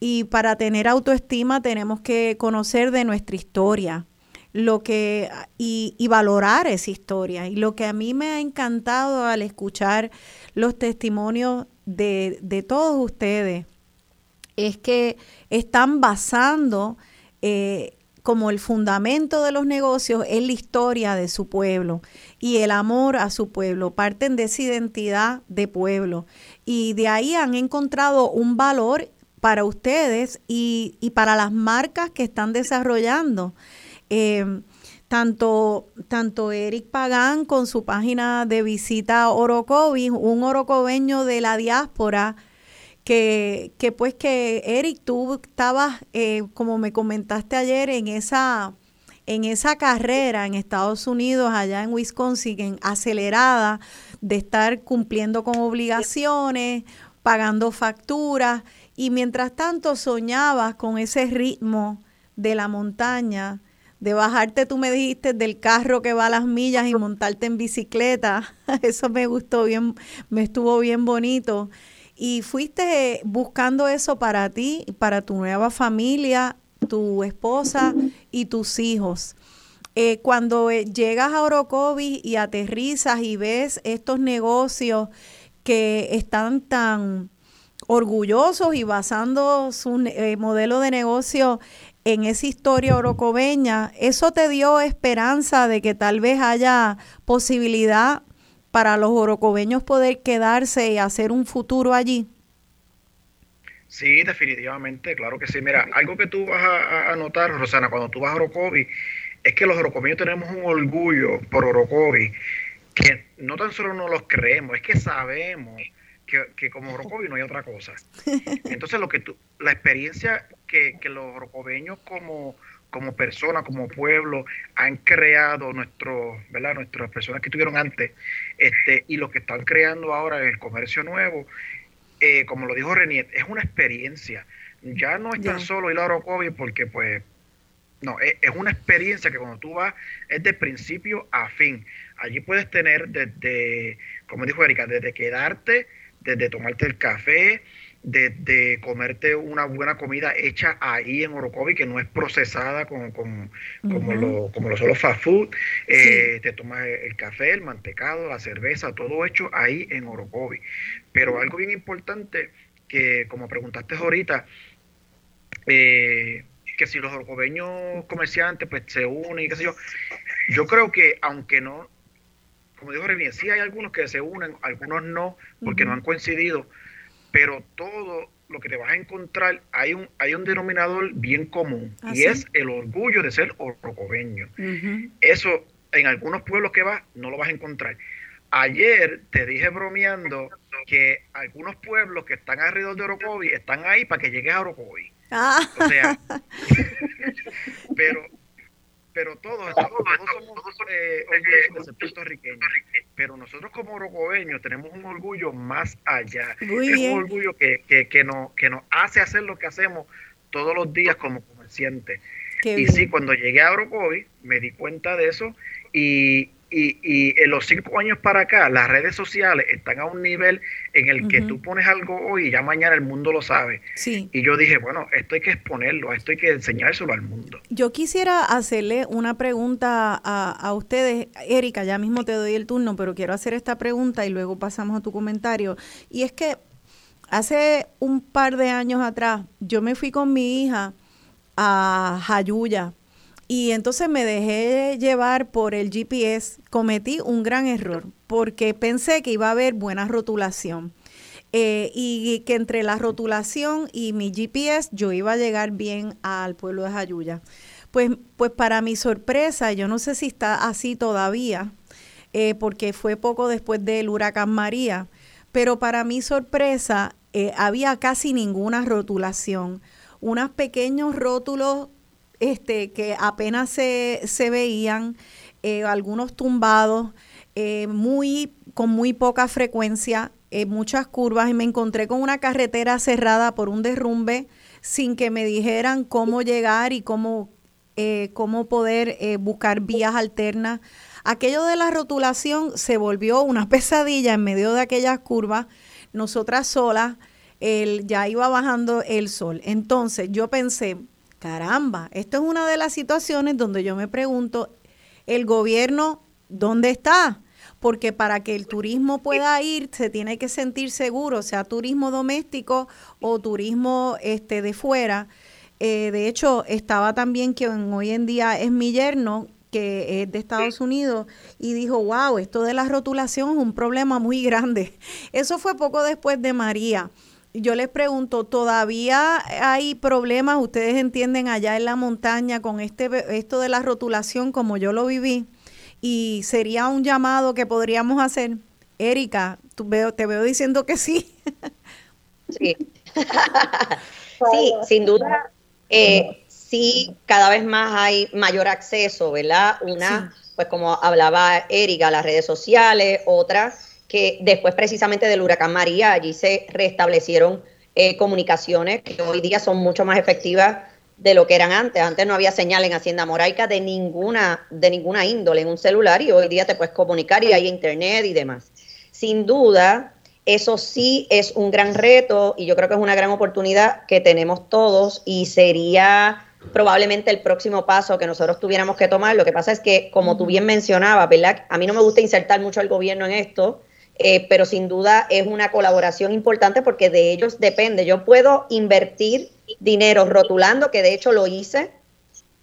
Y para tener autoestima tenemos que conocer de nuestra historia lo que y, valorar esa historia. Y lo que a mí me ha encantado al escuchar los testimonios de, de todos ustedes es que están basando eh, como el fundamento de los negocios en la historia de su pueblo y el amor a su pueblo. Parten de esa identidad de pueblo y de ahí han encontrado un valor para ustedes y, y para las marcas que están desarrollando. Eh, tanto, tanto Eric Pagán con su página de visita Orocovis, un orocobeño de la diáspora, que, que pues que Eric, tú estabas, eh, como me comentaste ayer, en esa, en esa carrera en Estados Unidos, allá en Wisconsin, en acelerada, de estar cumpliendo con obligaciones, pagando facturas, y mientras tanto soñabas con ese ritmo de la montaña, de bajarte, tú me dijiste, del carro que va a las millas y montarte en bicicleta. Eso me gustó bien, me estuvo bien bonito. Y fuiste buscando eso para ti, para tu nueva familia, tu esposa y tus hijos. Eh, cuando eh, llegas a Orocovis y aterrizas y ves estos negocios que están tan orgullosos y basando su eh, modelo de negocio en esa historia orocobeña, ¿eso te dio esperanza de que tal vez haya posibilidad para los orocobeños poder quedarse y hacer un futuro allí? Sí, definitivamente, claro que sí. Mira, algo que tú vas a, a notar, Rosana, cuando tú vas a Orocovi, es que los orocobeños tenemos un orgullo por Orocovi, que no tan solo nos los creemos, es que sabemos que, que como Orocovi no hay otra cosa. Entonces, lo que tú, la experiencia que, que los orocobeños como, como personas, como pueblo, han creado nuestros, ¿verdad? Nuestras personas que estuvieron antes, este, y los que están creando ahora en el comercio nuevo, eh, como lo dijo Reniet, es una experiencia. Ya no es tan solo ir a Orocovi porque pues no, es, es una experiencia que cuando tú vas es de principio a fin. Allí puedes tener desde, como dijo Erika, desde quedarte, desde tomarte el café, desde comerte una buena comida hecha ahí en Orocovi, que no es procesada con, con- como, lo, como lo son los fast food. Eh, Te tomas el café, el mantecado, la cerveza, todo hecho ahí en Orocovi. Pero algo bien importante que, como preguntaste ahorita, eh, que si los orocobeños comerciantes pues se unen y qué sé yo, yo creo que aunque no, como dijo René, sí hay algunos que se unen, algunos no, porque no han coincidido, pero todo lo que te vas a encontrar, hay un, hay un denominador bien común, ¿Ah, y sí? es el orgullo de ser orocobeño. Eso en algunos pueblos que vas no lo vas a encontrar. Ayer te dije bromeando que algunos pueblos que están alrededor de Orocovi están ahí para que llegues a Orocovi. Ah. O sea, pero pero todos, todos, todos somos eh, orgullosos de ser puertorriqueños. Pero nosotros como orocobeños tenemos un orgullo más allá. Muy es bien. un orgullo que, que, que, nos, que nos hace hacer lo que hacemos todos los días como comerciantes. Qué y bien. sí, cuando llegué a Orocovi me di cuenta de eso y, y, y en los cinco años para acá las redes sociales están a un nivel en el que tú pones algo hoy y ya mañana el mundo lo sabe. Sí. Y yo dije, bueno, esto hay que exponerlo, esto hay que enseñárselo al mundo. Yo quisiera hacerle una pregunta a, a ustedes. Erika, ya mismo te doy el turno, pero quiero hacer esta pregunta y luego pasamos a tu comentario. Y es que hace un par de años atrás yo me fui con mi hija a Jayuya y entonces me dejé llevar por el GPS. Cometí un gran error porque pensé que iba a haber buena rotulación. Eh, y que entre la rotulación y mi GPS yo iba a llegar bien al pueblo de Jayuya. Pues, pues para mi sorpresa, yo no sé si está así todavía, eh, porque fue poco después del huracán María, pero para mi sorpresa eh, había casi ninguna rotulación, unos pequeños rótulos este, que apenas se, se veían, eh, algunos tumbados, eh, muy, con muy poca frecuencia, eh, muchas curvas, y me encontré con una carretera cerrada por un derrumbe sin que me dijeran cómo llegar y cómo, eh, cómo poder buscar vías alternas. Aquello de la rotulación se volvió una pesadilla en medio de aquellas curvas, nosotras solas, el, ya iba bajando el sol. Entonces yo pensé, caramba, esto es una de las situaciones donde yo me pregunto, el gobierno, ¿dónde está? Porque para que el turismo pueda ir, se tiene que sentir seguro, sea turismo doméstico o turismo este de fuera. Eh, de hecho, estaba también quien hoy en día es mi yerno, que es de Estados Unidos, y dijo, wow, esto de la rotulación es un problema muy grande. Eso fue poco después de María. Yo les pregunto, ¿todavía hay problemas? ¿Ustedes entienden allá en la montaña con este esto de la rotulación como yo lo viví? Y sería un llamado que podríamos hacer. Erika, tú veo, te veo diciendo que sí. Sí. sí, sin duda, eh, sí, cada vez más hay mayor acceso, ¿verdad? Una, pues como hablaba Erika, las redes sociales, otra que después precisamente del huracán María, allí se restablecieron eh, comunicaciones que hoy día son mucho más efectivas de lo que eran antes. Antes no había señal en Hacienda Moraica de ninguna, de ninguna índole en un celular y hoy día te puedes comunicar y hay internet y demás. Sin duda, eso sí es un gran reto y yo creo que es una gran oportunidad que tenemos todos y sería probablemente el próximo paso que nosotros tuviéramos que tomar. Lo que pasa es que, como tú bien mencionabas, ¿verdad? A mí no me gusta insertar mucho al gobierno en esto, eh, pero sin duda es una colaboración importante porque de ellos depende. Yo puedo invertir dinero rotulando, que de hecho lo hice,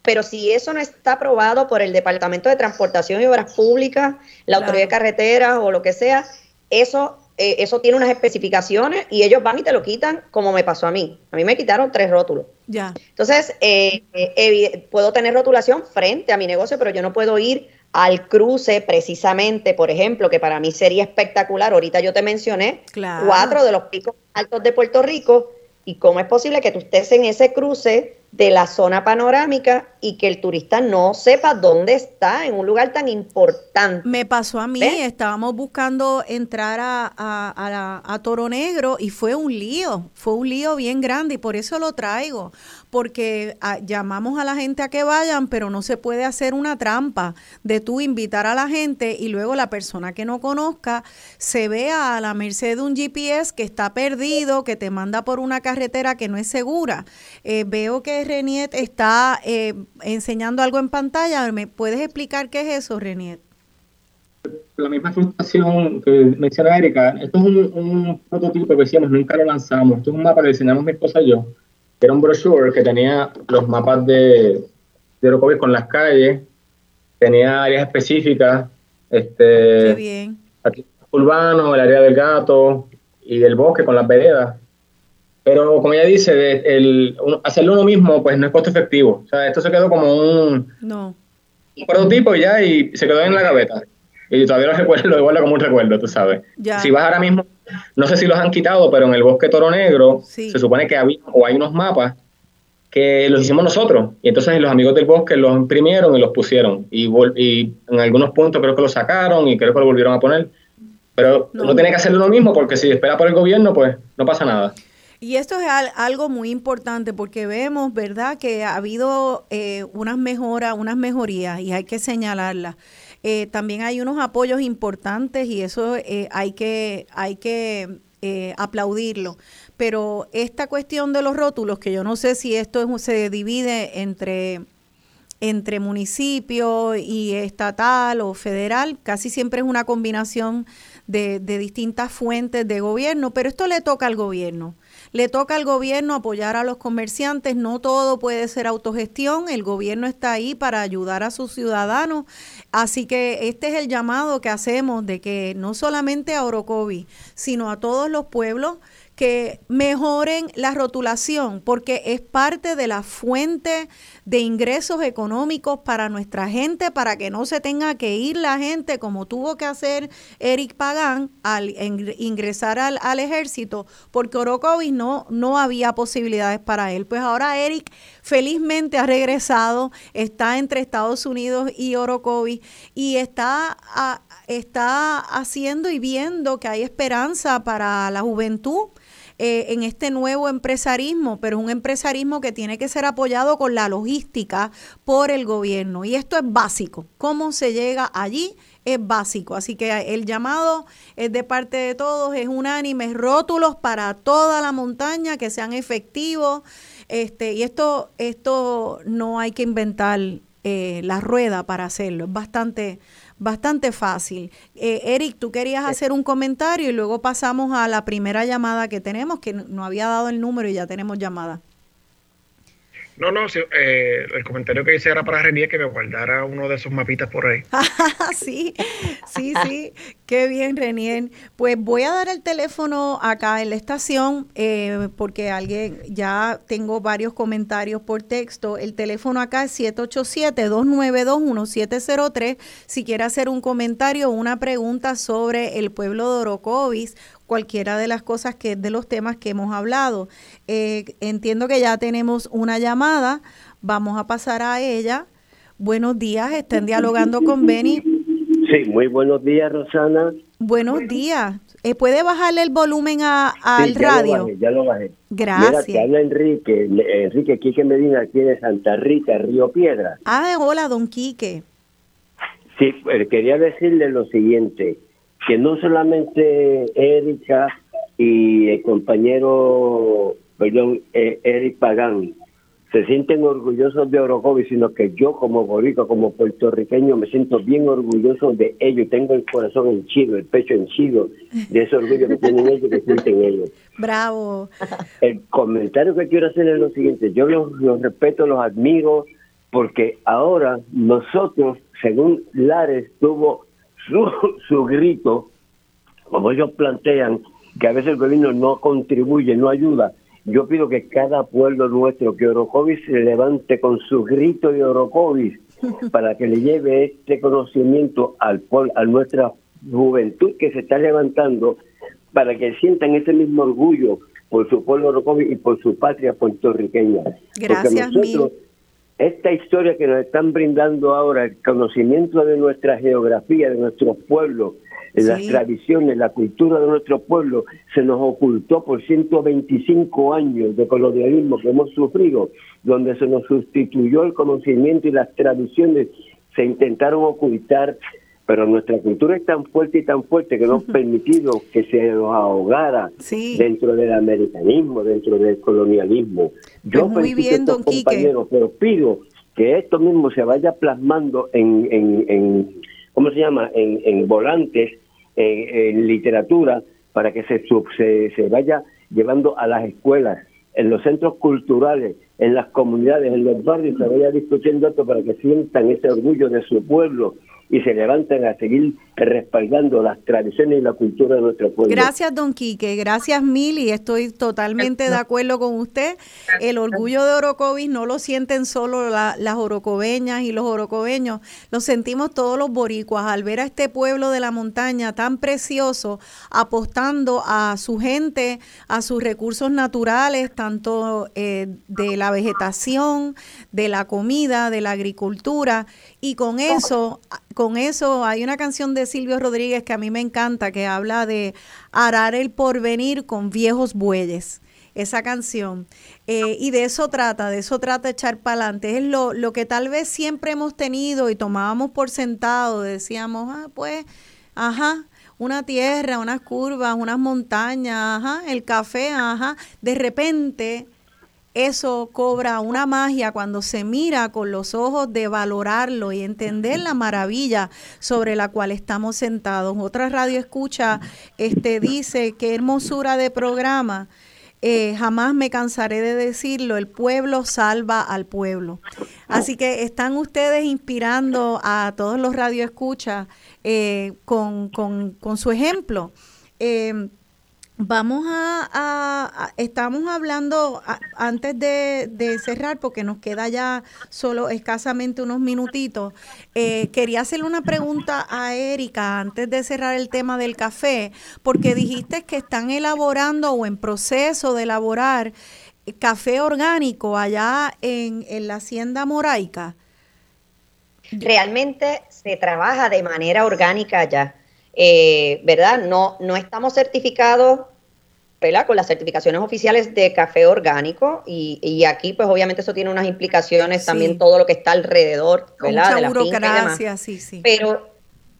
pero si eso no está aprobado por el Departamento de Transportación y Obras Públicas, la Claro. Autoridad de Carreteras o lo que sea, eso, eh, eso tiene unas especificaciones y ellos van y te lo quitan como me pasó a mí. A mí me quitaron tres rótulos. Ya. Entonces, eh, eh, puedo tener rotulación frente a mi negocio, pero yo no puedo ir al cruce precisamente, por ejemplo, que para mí sería espectacular. Ahorita yo te mencioné Claro. cuatro de los picos altos de Puerto Rico y cómo es posible que tú estés en ese cruce de la zona panorámica y que el turista no sepa dónde está en un lugar tan importante. Me pasó a mí, ¿Ves? estábamos buscando entrar a, a, a Toro Negro y fue un lío, fue un lío bien grande y por eso lo traigo, porque ah, llamamos a la gente a que vayan, pero no se puede hacer una trampa de tú invitar a la gente y luego la persona que no conozca se vea a la merced de un GPS que está perdido, que te manda por una carretera que no es segura. Eh, veo que Reniet está eh, enseñando algo en pantalla, ¿me puedes explicar qué es eso, Reniet? la misma frustración que menciona Erika, esto es un, un prototipo que decíamos, nunca lo lanzamos. Esto es un mapa que diseñamos mi esposa y yo, era un brochure que tenía los mapas de, de Orocovis con las calles, tenía áreas específicas, este, Qué bien. aquí urbano, el área del gato y del bosque con las veredas. Pero como ella dice, de- el, hacerlo uno mismo pues no es costo efectivo. O sea, esto se quedó como un, No. un prototipo y ya y se quedó en la gaveta. Y todavía lo recuerdo, lo guardo como un recuerdo, tú sabes. Ya. Si vas ahora mismo, no sé si los han quitado, pero en el bosque Toro Negro Sí. se supone que había o hay unos mapas que los hicimos nosotros. Y entonces los amigos del bosque los imprimieron y los pusieron. Y, vol- y en algunos puntos creo que los sacaron y creo que lo volvieron a poner. Pero No. uno tiene que hacerlo uno mismo porque si espera por el gobierno, pues no pasa nada. Y esto es al- algo muy importante porque vemos, ¿verdad?, que ha habido eh, unas mejoras, unas mejorías y hay que señalarlas. Eh, también hay unos apoyos importantes y eso eh, hay que, hay que eh, aplaudirlo. Pero esta cuestión de los rótulos, que yo no sé si esto es- se divide entre entre municipio y estatal o federal, casi siempre es una combinación de, de distintas fuentes de gobierno, pero esto le toca al gobierno. Le toca al gobierno apoyar a los comerciantes, no todo puede ser autogestión, el gobierno está ahí para ayudar a sus ciudadanos, así que este es el llamado que hacemos de que no solamente a Orocovi, sino a todos los pueblos que mejoren la rotulación, porque es parte de la fuente de ingresos económicos para nuestra gente, para que no se tenga que ir la gente como tuvo que hacer Eric Pagán al ingresar al, al ejército, porque Orocovis no, no había posibilidades para él. Pues ahora Eric felizmente ha regresado, está entre Estados Unidos y Orocovis y está, a- está haciendo y viendo que hay esperanza para la juventud eh, en este nuevo empresarismo, pero es un empresarismo que tiene que ser apoyado con la logística por el gobierno. Y esto es básico. ¿Cómo se llega allí? Es básico. Así que el llamado es de parte de todos, es unánime, rótulos para toda la montaña que sean efectivos. Este, y esto, esto no hay que inventar eh, la rueda para hacerlo. Es bastante, bastante fácil. Eh, Eric, tú querías hacer un comentario y luego pasamos a la primera llamada que tenemos, que no había dado el número y ya tenemos llamada. No, no, eh, el comentario que hice era para René que me guardara uno de esos mapitas por ahí. sí, sí, sí, qué bien, Renier. Pues voy a dar el teléfono acá en la estación eh, porque alguien, ya tengo varios comentarios por texto. El teléfono acá es 787-292-1703. Si quiere hacer un comentario o una pregunta sobre el pueblo de Orocovis, cualquiera de las cosas que de los temas que hemos hablado. Eh, entiendo que ya tenemos una llamada. Vamos a pasar a ella. Buenos días, estén dialogando con Benny. Sí, muy buenos días, Rosana. Buenos días. Eh, ¿Puede bajarle el volumen a- al Sí, ya lo radio? bajé, ya lo bajé. Gracias. Mira, te habla Enrique, Enrique Quique Medina, aquí de Santa Rita, Río Piedra. Ah, hola, don Quique. Sí, eh, quería decirle lo siguiente, que no solamente Erika y el compañero, perdón, eh, Eric Pagán, se sienten orgullosos de Orocovis, sino que yo como boricua, como puertorriqueño, me siento bien orgulloso de ellos. Tengo el corazón henchido, el pecho henchido de ese orgullo que tienen ellos, que sienten ellos. Bravo. El comentario que quiero hacer es lo siguiente, yo los, los respeto, los admiro, porque ahora nosotros, según Lares tuvo su, su grito, como ellos plantean, que a veces el gobierno no contribuye, no ayuda, yo pido que cada pueblo nuestro, que Orocovis se levante con su grito de Orocovis, para que le lleve este conocimiento al pueblo, a nuestra juventud que se está levantando, para que sientan ese mismo orgullo por su pueblo Orocovis y por su patria puertorriqueña. Gracias, Porque nosotros, esta historia que nos están brindando ahora, el conocimiento de nuestra geografía, de nuestros pueblos, de las tradiciones, la cultura de nuestro pueblo, se nos ocultó por 125 años de colonialismo que hemos sufrido, donde se nos sustituyó el conocimiento y las tradiciones se intentaron ocultar, pero nuestra cultura es tan fuerte y tan fuerte que no ha permitido que se nos ahogara Sí. dentro del americanismo, dentro del colonialismo. Yo Pues muy bien, Quique. compañeros, pero pido que esto mismo se vaya plasmando en, en, en ¿cómo se llama?, en, en volantes, en, en literatura, para que se, se, se vaya llevando a las escuelas, en los centros culturales, en las comunidades, en los barrios, se vaya discutiendo esto para que sientan ese orgullo de su pueblo y se levanten a seguir respaldando las tradiciones y la cultura de nuestro pueblo. Gracias, don Quique. Gracias mil y estoy totalmente de acuerdo con usted. El orgullo de Orocovis no lo sienten solo la- las orocobeñas y los orocobeños, lo sentimos todos los boricuas al ver a este pueblo de la montaña tan precioso apostando a su gente, a sus recursos naturales, tanto eh, de la vegetación, de la comida, de la agricultura y con eso, con eso hay una canción de Silvio Rodríguez que a mí me encanta que habla de arar el porvenir con viejos bueyes. Esa canción. Eh, y de eso trata, de eso trata echar para adelante. Es lo, lo que tal vez siempre hemos tenido y tomábamos por sentado. Decíamos, ah, pues, ajá, una tierra, unas curvas, unas montañas, ajá, el café, ajá. De repente eso cobra una magia cuando se mira con los ojos de valorarlo y entender la maravilla sobre la cual estamos sentados. Otra radio escucha este dice qué hermosura de programa. Eh, jamás me cansaré de decirlo, el pueblo salva al pueblo. Así que están ustedes inspirando a todos los radioescuchas eh, con, con, con su ejemplo. Eh, Vamos a, estamos hablando antes de, de cerrar, porque nos queda ya solo escasamente unos minutitos. eh, quería hacerle una pregunta a Erika antes de cerrar el tema del café, porque dijiste que están elaborando o en proceso de elaborar café orgánico allá en, en la hacienda moraica. Realmente se trabaja de manera orgánica ya, eh, ¿verdad? No, no estamos certificados, ¿verdad? Con las certificaciones oficiales de café orgánico y, y aquí pues obviamente eso tiene unas implicaciones Sí. también todo lo que está alrededor, ¿verdad? de la finca y demás. burocracia, sí, sí. Pero,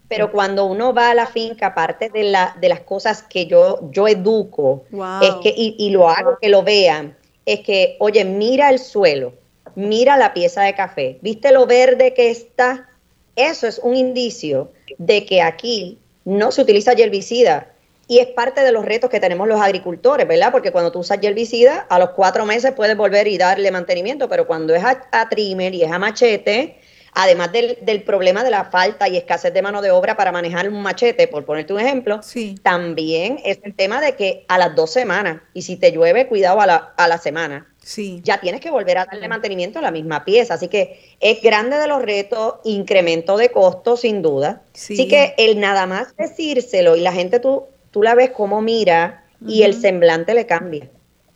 pero cuando uno va a la finca, aparte de, la, de las cosas que yo, yo educo, Wow. es que, y, y lo hago que lo vean, es que, oye, mira el suelo, mira la pieza de café, ¿viste lo verde que está? Eso es un indicio de que aquí no se utiliza herbicida. Y es parte de los retos que tenemos los agricultores, ¿verdad? Porque cuando tú usas herbicida, a los cuatro meses puedes volver y darle mantenimiento, pero cuando es a, a trimmer y es a machete, además del, del problema de la falta y escasez de mano de obra para manejar un machete, por ponerte un ejemplo, también es el tema de que a las dos semanas, y si te llueve, cuidado a la, a la semana, Sí. ya tienes que volver a darle mantenimiento a la misma pieza. Así que es grande de los retos, incremento de costos, sin duda. Sí. Así que el nada más decírselo y la gente tú, tú la ves como mira y el semblante le cambia.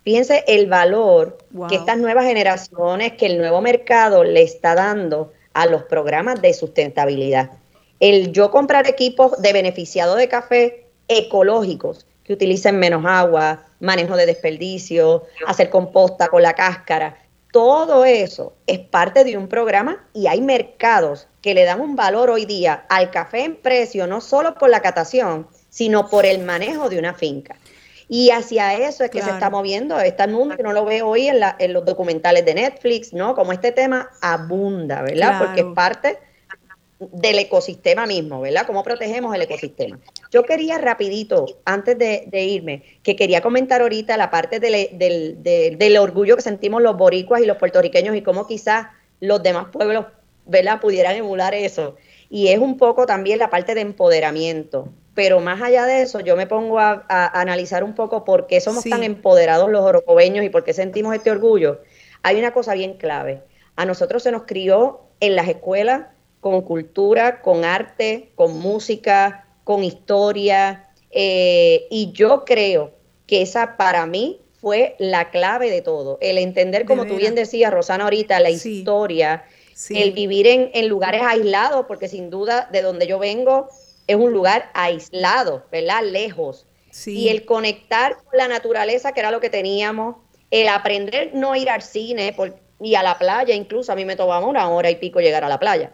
Fíjense el valor Wow. que estas nuevas generaciones, que el nuevo mercado le está dando a los programas de sustentabilidad. El yo comprar equipos de beneficiado de café ecológicos que utilicen menos agua, manejo de desperdicio, hacer composta con la cáscara, todo eso es parte de un programa y hay mercados que le dan un valor hoy día al café en precio, no solo por la catación, sino por el manejo de una finca. Y hacia eso es que se está moviendo este mundo, que no lo ve hoy en, la- en los documentales de Netflix, ¿no? Como este tema abunda, ¿verdad? Porque es parte del ecosistema mismo, ¿verdad? Cómo protegemos el ecosistema. Yo quería rapidito, antes de, de irme, que quería comentar ahorita la parte del, del, del- del orgullo que sentimos los boricuas y los puertorriqueños y cómo quizás los demás pueblos, ¿verdad? Pudieran emular eso. Y es un poco también la parte de empoderamiento. Pero más allá de eso, yo me pongo a, a analizar un poco por qué somos Sí. tan empoderados los orocobeños y por qué sentimos este orgullo. Hay una cosa bien clave. A nosotros se nos crió en las escuelas con cultura, con arte, con música, con historia. eh, y yo creo que esa para mí fue la clave de todo. El entender, como tú bien decías, Rosana, ahorita, la Sí. historia, Sí. el vivir en, en lugares aislados, porque sin duda de donde yo vengo es un lugar aislado, ¿verdad? Lejos. Sí. Y el conectar con la naturaleza, que era lo que teníamos, el aprender no ir al cine por- y a la playa, incluso a mí me tomaba una hora y pico llegar a la playa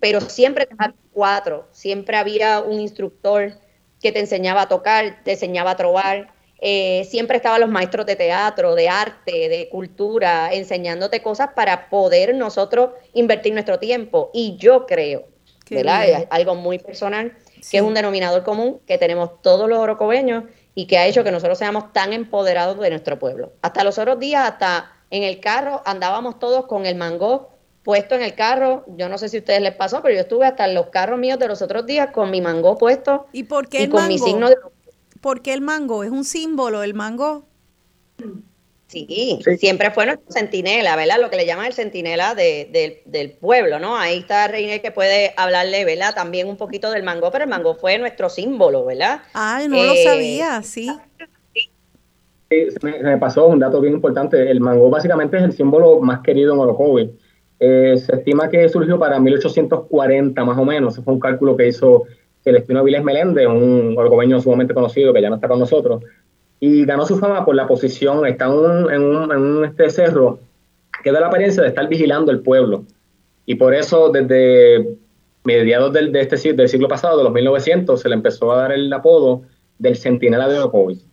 pero siempre cuatro, siempre había un instructor que te enseñaba a tocar, te enseñaba a trobar, eh, siempre estaban los maestros de teatro, de arte, de cultura, enseñándote cosas para poder nosotros invertir nuestro tiempo. Y yo creo Qué ¿verdad? bien. Es algo muy personal, que es un denominador común que tenemos todos los orocobeños y que ha hecho que nosotros seamos tan empoderados de nuestro pueblo. Hasta los otros días, hasta en el carro, andábamos todos con el mango puesto en el carro. Yo no sé si a ustedes les pasó, pero yo estuve hasta en los carros míos de los otros días con mi mango puesto ¿Y por qué y el con mango? mi signo de ¿Por qué el mango? ¿Es un símbolo el mango? Sí, siempre fue nuestro centinela, ¿verdad? Lo que le llaman el centinela de- del- del pueblo, ¿no? Ahí está Reiner que puede hablarle, ¿verdad? También un poquito del mango, pero el mango fue nuestro símbolo, ¿verdad? Ay, no lo Eh, sabía, sí. Sí, se me, se me pasó un dato bien importante. El mango básicamente es el símbolo más querido en Orocovi. Eh, se estima que surgió para 1840 más o menos. Ese fue un cálculo que hizo Celestino Viles Meléndez, un orocobeño sumamente conocido que ya no está con nosotros. Y ganó su fama por la posición, está en un, en un, en un, este cerro que da la apariencia de estar vigilando el pueblo. Y por eso desde mediados del, de este, del siglo pasado, de los 1900, se le empezó a dar el apodo del Centinela de Orocovis.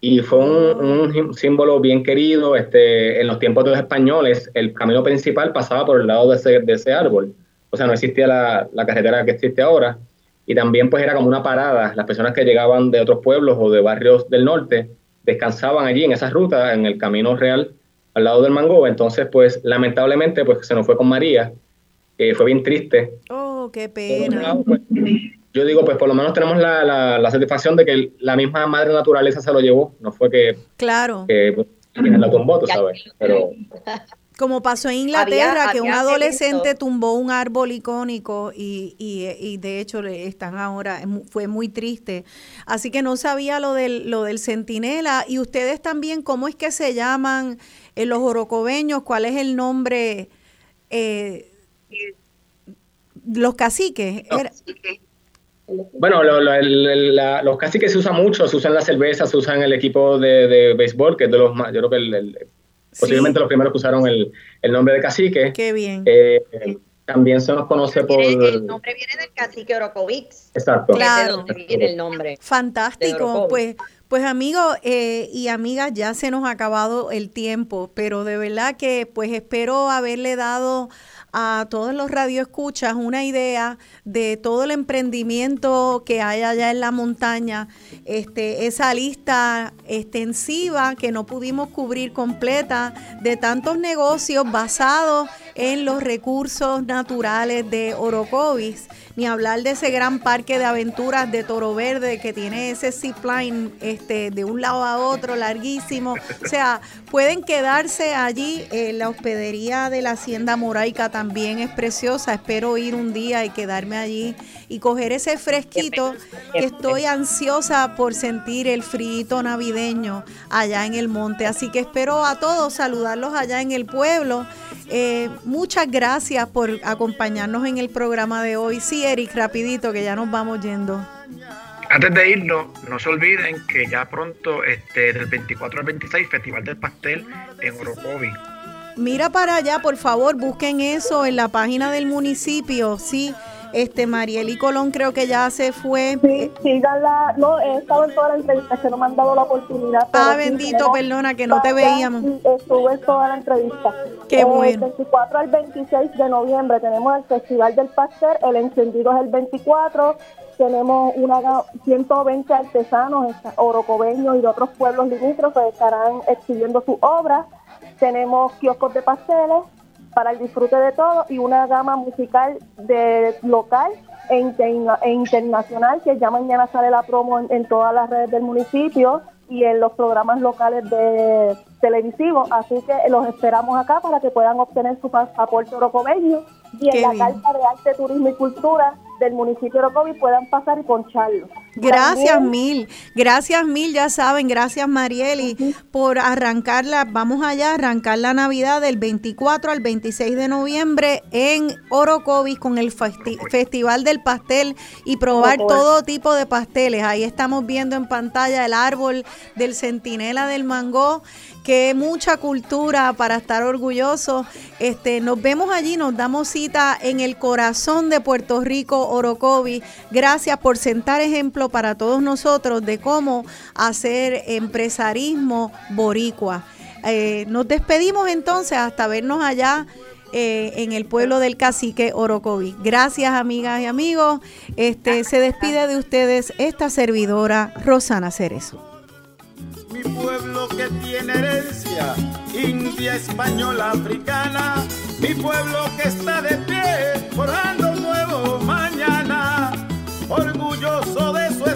Y fue un, un símbolo bien querido. Este, en los tiempos de los españoles, el camino principal pasaba por el lado de ese, de ese árbol. O sea, no existía la, la carretera que existe ahora. Y también pues era como una parada. Las personas que llegaban de otros pueblos o de barrios del norte descansaban allí en esa ruta, en el camino real, al lado del Mango. Entonces, pues lamentablemente, pues se nos fue con María. que fue bien triste. Oh, qué pena. lado, pues, yo digo, pues por lo menos tenemos la, la, la satisfacción de que la misma madre naturaleza se lo llevó, no fue que, Claro. que pues, quien la tumbó, tú sabes, pero Como pasó en Inglaterra, Había- que un adolescente eventos. tumbó un árbol icónico y, y, y de hecho están ahora, fue muy triste. Así que no sabía lo del, lo del centinela. Y ustedes también, ¿cómo es que se llaman eh, los orocobeños? ¿Cuál es el nombre? Eh, los caciques. Era- bueno, lo- lo- el- la- los caciques se usan mucho, se usan la cerveza, se usan el equipo de, de béisbol, que es de los más, yo creo que el- el- posiblemente los primeros que usaron el, el nombre de cacique. Qué bien. Eh, también se nos conoce por... El nombre viene del cacique Orocovics. Exacto. Donde viene el nombre. Fantástico, pues, pues amigos eh, y amigas, ya se nos ha acabado el tiempo, pero de verdad que pues espero haberle dado a todos los radioescuchas una idea de todo el emprendimiento que hay allá en la montaña, este, esa lista extensiva que no pudimos cubrir completa de tantos negocios basados en los recursos naturales de Orocovis, ni hablar de ese gran parque de aventuras de Toro Verde que tiene ese zipline este, de un lado a otro larguísimo. O sea, pueden quedarse allí. eh, la hospedería de la Hacienda Moraica también es preciosa. Espero ir un día y quedarme allí y coger ese fresquito que estoy ansiosa por sentir el frío navideño allá en el monte. Así que espero a todos saludarlos allá en el pueblo. Eh, muchas gracias por acompañarnos en el programa de hoy. Sí, Eric, rapidito, que ya nos vamos yendo. Antes de irnos, no se olviden que ya pronto, este, del 24 al 26, Festival del Pastel en Orocovi. Mira para allá, por favor, busquen eso en la página del municipio. Sí, este Marieli Colón creo que ya se fue. Sí, síganla. No, he estado en todas las entrevistas que no me han dado la oportunidad. Ah, sí, bendito, tenemos- perdona que no te veíamos. Estuve en toda la entrevista. Qué Eh, bueno. 24 al 26 de noviembre tenemos el Festival del Pastel, el encendido es el 24. Tenemos una ga- 120 artesanos orocobeños y de otros pueblos limítrofes estarán exhibiendo sus obras. Tenemos kioscos de pasteles para el disfrute de todo y una gama musical de local e, interna- e internacional que ya mañana sale la promo en, en todas las redes del municipio y en los programas locales de televisivos. Así que los esperamos acá para que puedan obtener su pasaporte orocobeño y en Qué la bien. carta de arte, turismo y cultura del municipio de Orocovi puedan pasar y poncharlo. Gracias También- mil, gracias mil, ya saben, gracias Marieli por arrancarla, vamos allá, arrancar la Navidad del 24 al 26 de noviembre en Orocovis con el festi- Festival del Pastel y probar Orocovis. todo tipo de pasteles. Ahí estamos viendo en pantalla el árbol del centinela del mango, que mucha cultura para estar orgullosos. Este, nos vemos allí, nos damos en el corazón de Puerto Rico, Orocovi. Gracias por sentar ejemplo para todos nosotros de cómo hacer empresarismo boricua. Eh, nos despedimos entonces hasta vernos allá eh, en el pueblo del cacique Orocovi. Gracias, amigas y amigos. Este se despide de ustedes esta servidora Rosana Cerezo. Mi pueblo que tiene herencia, india, española, africana, mi pueblo que está de pie, forjando un nuevo mañana, orgulloso de su